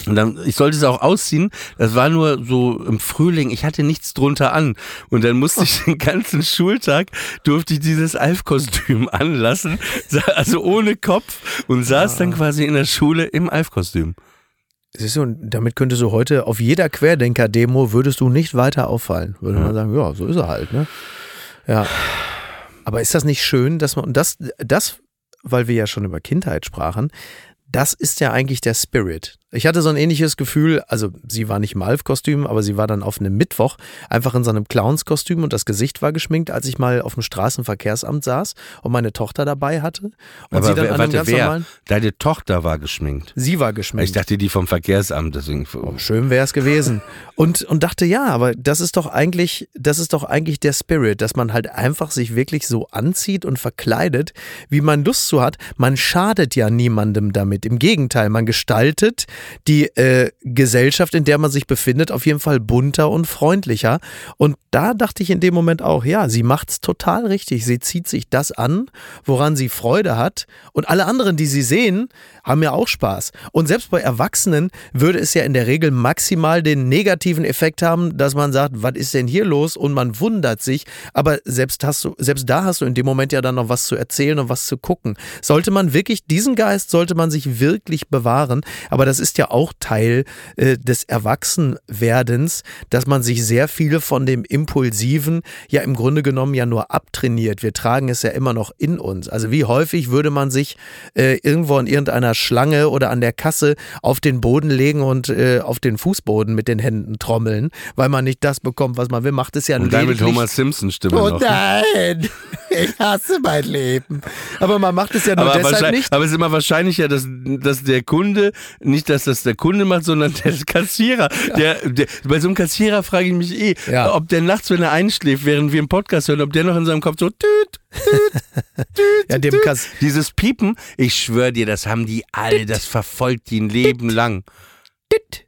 Und dann, ich sollte es auch ausziehen. Das war nur so im Frühling. Ich hatte nichts drunter an. Und dann musste ich den ganzen Schultag, durfte ich dieses Alf-Kostüm anlassen. Also ohne Kopf. Und saß dann quasi in der Schule im Alf-Kostüm. Siehst du, und damit könntest du heute auf jeder Querdenker-Demo würdest du nicht weiter auffallen. Würde man sagen, ja, so ist er halt, ne? Ja. Aber ist das nicht schön, dass man, und das, das, weil wir ja schon über Kindheit sprachen, das ist ja eigentlich der Spirit. Ich hatte so ein ähnliches Gefühl, also sie war nicht im Alf-Kostüm, aber sie war dann auf einem Mittwoch einfach in so einem Clowns-Kostüm und das Gesicht war geschminkt, als ich mal auf dem Straßenverkehrsamt saß und meine Tochter dabei hatte. Und Aber sie dann wer, an warte, wer? Deine Tochter war geschminkt. Sie war geschminkt. Ich dachte, die vom Verkehrsamt, deswegen. Oh, schön wäre es gewesen. Und, und dachte, ja, aber das ist doch eigentlich, das ist doch eigentlich der Spirit, dass man halt einfach sich wirklich so anzieht und verkleidet, wie man Lust zu hat. Man schadet ja niemandem damit. Im Gegenteil, man gestaltet die äh, Gesellschaft, in der man sich befindet, auf jeden Fall bunter und freundlicher. Und da dachte ich in dem Moment auch, ja, sie macht's total richtig. Sie zieht sich das an, woran sie Freude hat. Und alle anderen, die sie sehen, haben ja auch Spaß. Und selbst bei Erwachsenen würde es ja in der Regel maximal den negativen Effekt haben, dass man sagt, was ist denn hier los? Und man wundert sich. Aber selbst, hast du, selbst da hast du in dem Moment ja dann noch was zu erzählen und was zu gucken. Sollte man wirklich, diesen Geist sollte man sich wirklich bewahren. Aber das ist ja auch Teil äh, des Erwachsenwerdens, dass man sich sehr viel von dem Impulsiven ja im Grunde genommen ja nur abtrainiert. Wir tragen es ja immer noch in uns. Also wie häufig würde man sich äh, irgendwo an irgendeiner Schlange oder an der Kasse auf den Boden legen und äh, auf den Fußboden mit den Händen trommeln, weil man nicht das bekommt, was man will. Macht es ja Und dann mit Homer Simpson Stimme Oh noch. nein, ich hasse mein Leben. Aber man macht es ja nur Aber, deshalb nicht. aber es ist immer wahrscheinlicher, dass, dass der Kunde, nicht dass das der Kunde macht, sondern der Kassierer. Der, der, bei so einem Kassierer frage ich mich eh, Ja. ob der nachts, wenn er einschläft, während wir einen Podcast hören, ob der noch in seinem Kopf so tüt, tüt, tüt, Ja, dem tüt. Kass- Dieses Piepen, ich schwöre dir, das haben die alle, das verfolgt die ein Leben lang.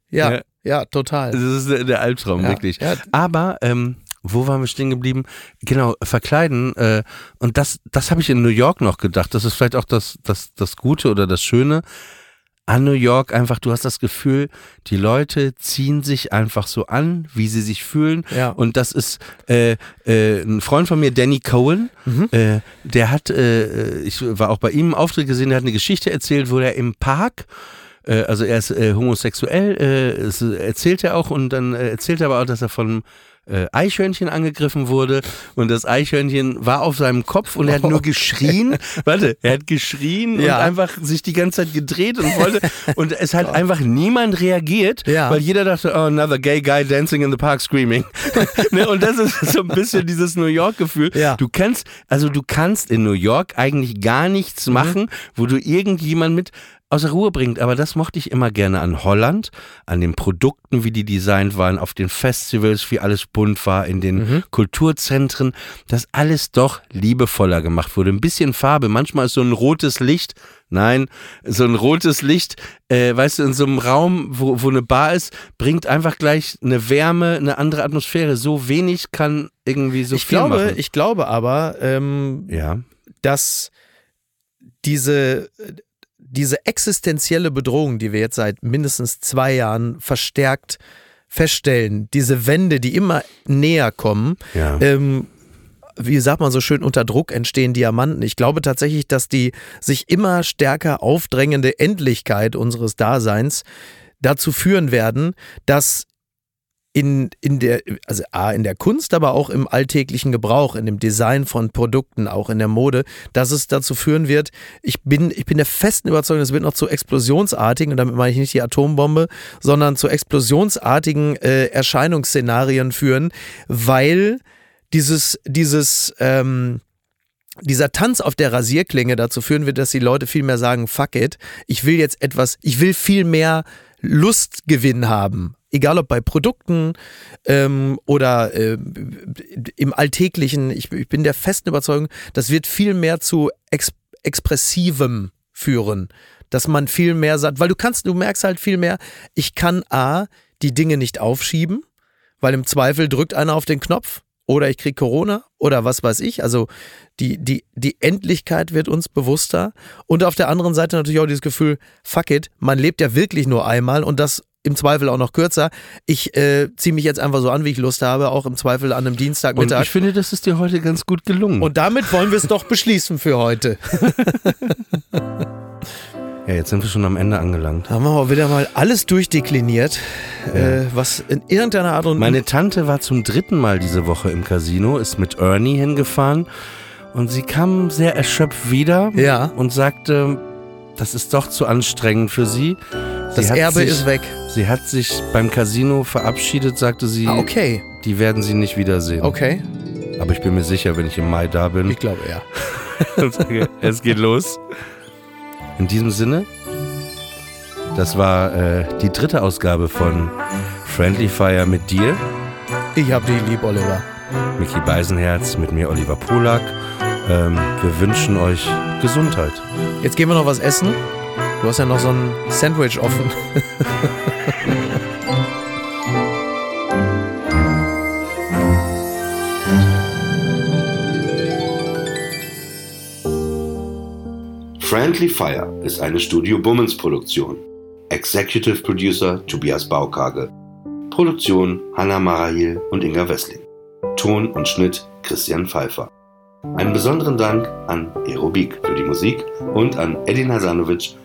Ja, Ja. ja, total. Das ist der, Albtraum, wirklich. Aber, ähm, wo waren wir stehen geblieben? Genau, verkleiden. Äh, und das, das habe ich in New York noch gedacht. Das ist vielleicht auch das, das, das Gute oder das Schöne. An New York einfach, du hast das Gefühl, die Leute ziehen sich einfach so an, wie sie sich fühlen. Ja. Und das ist äh, äh, ein Freund von mir, Danny Cohen, Mhm. äh, der hat, äh, ich war auch bei ihm im Auftritt gesehen, der hat eine Geschichte erzählt, wo er im Park äh, also er ist äh, homosexuell, äh, das erzählt er auch und dann äh, erzählt er aber auch, dass er von äh, Eichhörnchen angegriffen wurde und das Eichhörnchen war auf seinem Kopf und er hat nur geschrien. Warte, er hat geschrien Ja. und einfach sich die ganze Zeit gedreht und wollte und es hat einfach niemand reagiert, Ja. weil jeder dachte, oh, another gay guy dancing in the park screaming. ne, und das ist so ein bisschen dieses New York Gefühl. Ja. Du kannst, also du kannst in New York eigentlich gar nichts Mhm. machen, wo du irgendjemand mit aus der Ruhe bringt. Aber das mochte ich immer gerne an Holland, an den Produkten, wie die designt waren, auf den Festivals, wie alles bunt war, in den Mhm. Kulturzentren, dass alles doch liebevoller gemacht wurde. Ein bisschen Farbe. Manchmal ist so ein rotes Licht, nein, so ein rotes Licht, äh, weißt du, in so einem Raum, wo, wo eine Bar ist, bringt einfach gleich eine Wärme, eine andere Atmosphäre. So wenig kann irgendwie so ich viel glaube, machen. ich glaube aber, ähm, ja. dass diese, diese existenzielle Bedrohung, die wir jetzt seit mindestens zwei Jahren verstärkt feststellen, diese Wände, die immer näher kommen, Ja. ähm, wie sagt man so schön, unter Druck entstehen Diamanten. Ich glaube tatsächlich, dass die sich immer stärker aufdrängende Endlichkeit unseres Daseins dazu führen werden, dass in, in der, also A, in der Kunst, aber auch im alltäglichen Gebrauch, in dem Design von Produkten, auch in der Mode, dass es dazu führen wird, ich bin, ich bin der festen Überzeugung, es wird noch zu explosionsartigen, und damit meine ich nicht die Atombombe, sondern zu explosionsartigen äh, Erscheinungsszenarien führen, weil dieses, dieses, ähm, dieser Tanz auf der Rasierklinge dazu führen wird, dass die Leute viel mehr sagen, fuck it, ich will jetzt etwas, ich will viel mehr Lustgewinn haben. Egal ob bei Produkten ähm, oder äh, im Alltäglichen, ich, ich bin der festen Überzeugung, das wird viel mehr zu ex Expressivem führen. Dass man viel mehr sagt, weil du kannst, du merkst halt viel mehr, ich kann A, die Dinge nicht aufschieben, weil im Zweifel drückt einer auf den Knopf oder ich krieg Corona oder was weiß ich. Also die, die, die Endlichkeit wird uns bewusster. Und auf der anderen Seite natürlich auch dieses Gefühl, fuck it, man lebt ja wirklich nur einmal und das im Zweifel auch noch kürzer. Ich äh, ziehe mich jetzt einfach so an, wie ich Lust habe, auch im Zweifel an einem Und Dienstagmittag. ich finde, das ist dir heute ganz gut gelungen. Und damit wollen wir es doch beschließen für heute. ja, jetzt sind wir schon am Ende angelangt. Haben wir auch wieder mal alles durchdekliniert, äh, was in irgendeiner Art und Meine Tante war zum dritten Mal diese Woche im Casino, ist mit Ernie hingefahren und sie kam sehr erschöpft wieder Ja. und sagte, das ist doch zu anstrengend für sie. Sie das Erbe ist weg. Sie hat sich beim Casino verabschiedet, sagte sie, Ah, okay, die werden sie nicht wiedersehen. okay. Aber ich bin mir sicher, wenn ich im Mai da bin, Ich glaube ja. es geht los. In diesem Sinne, das war äh, die dritte Ausgabe von Friendly Fire mit dir. Ich hab dich lieb, Oliver. Mickey Beisenherz, mit mir Oliver Polak. Ähm, wir wünschen euch Gesundheit. Jetzt gehen wir noch was essen. Du hast ja noch so ein Sandwich offen. Friendly Fire ist eine Studio Bummens Produktion. Executive Producer Tobias Baukage. Produktion Hanna Marahil und Inga Wessling. Ton und Schnitt Christian Pfeiffer. Einen besonderen Dank an Aerobik für die Musik und an Edin Hasanovic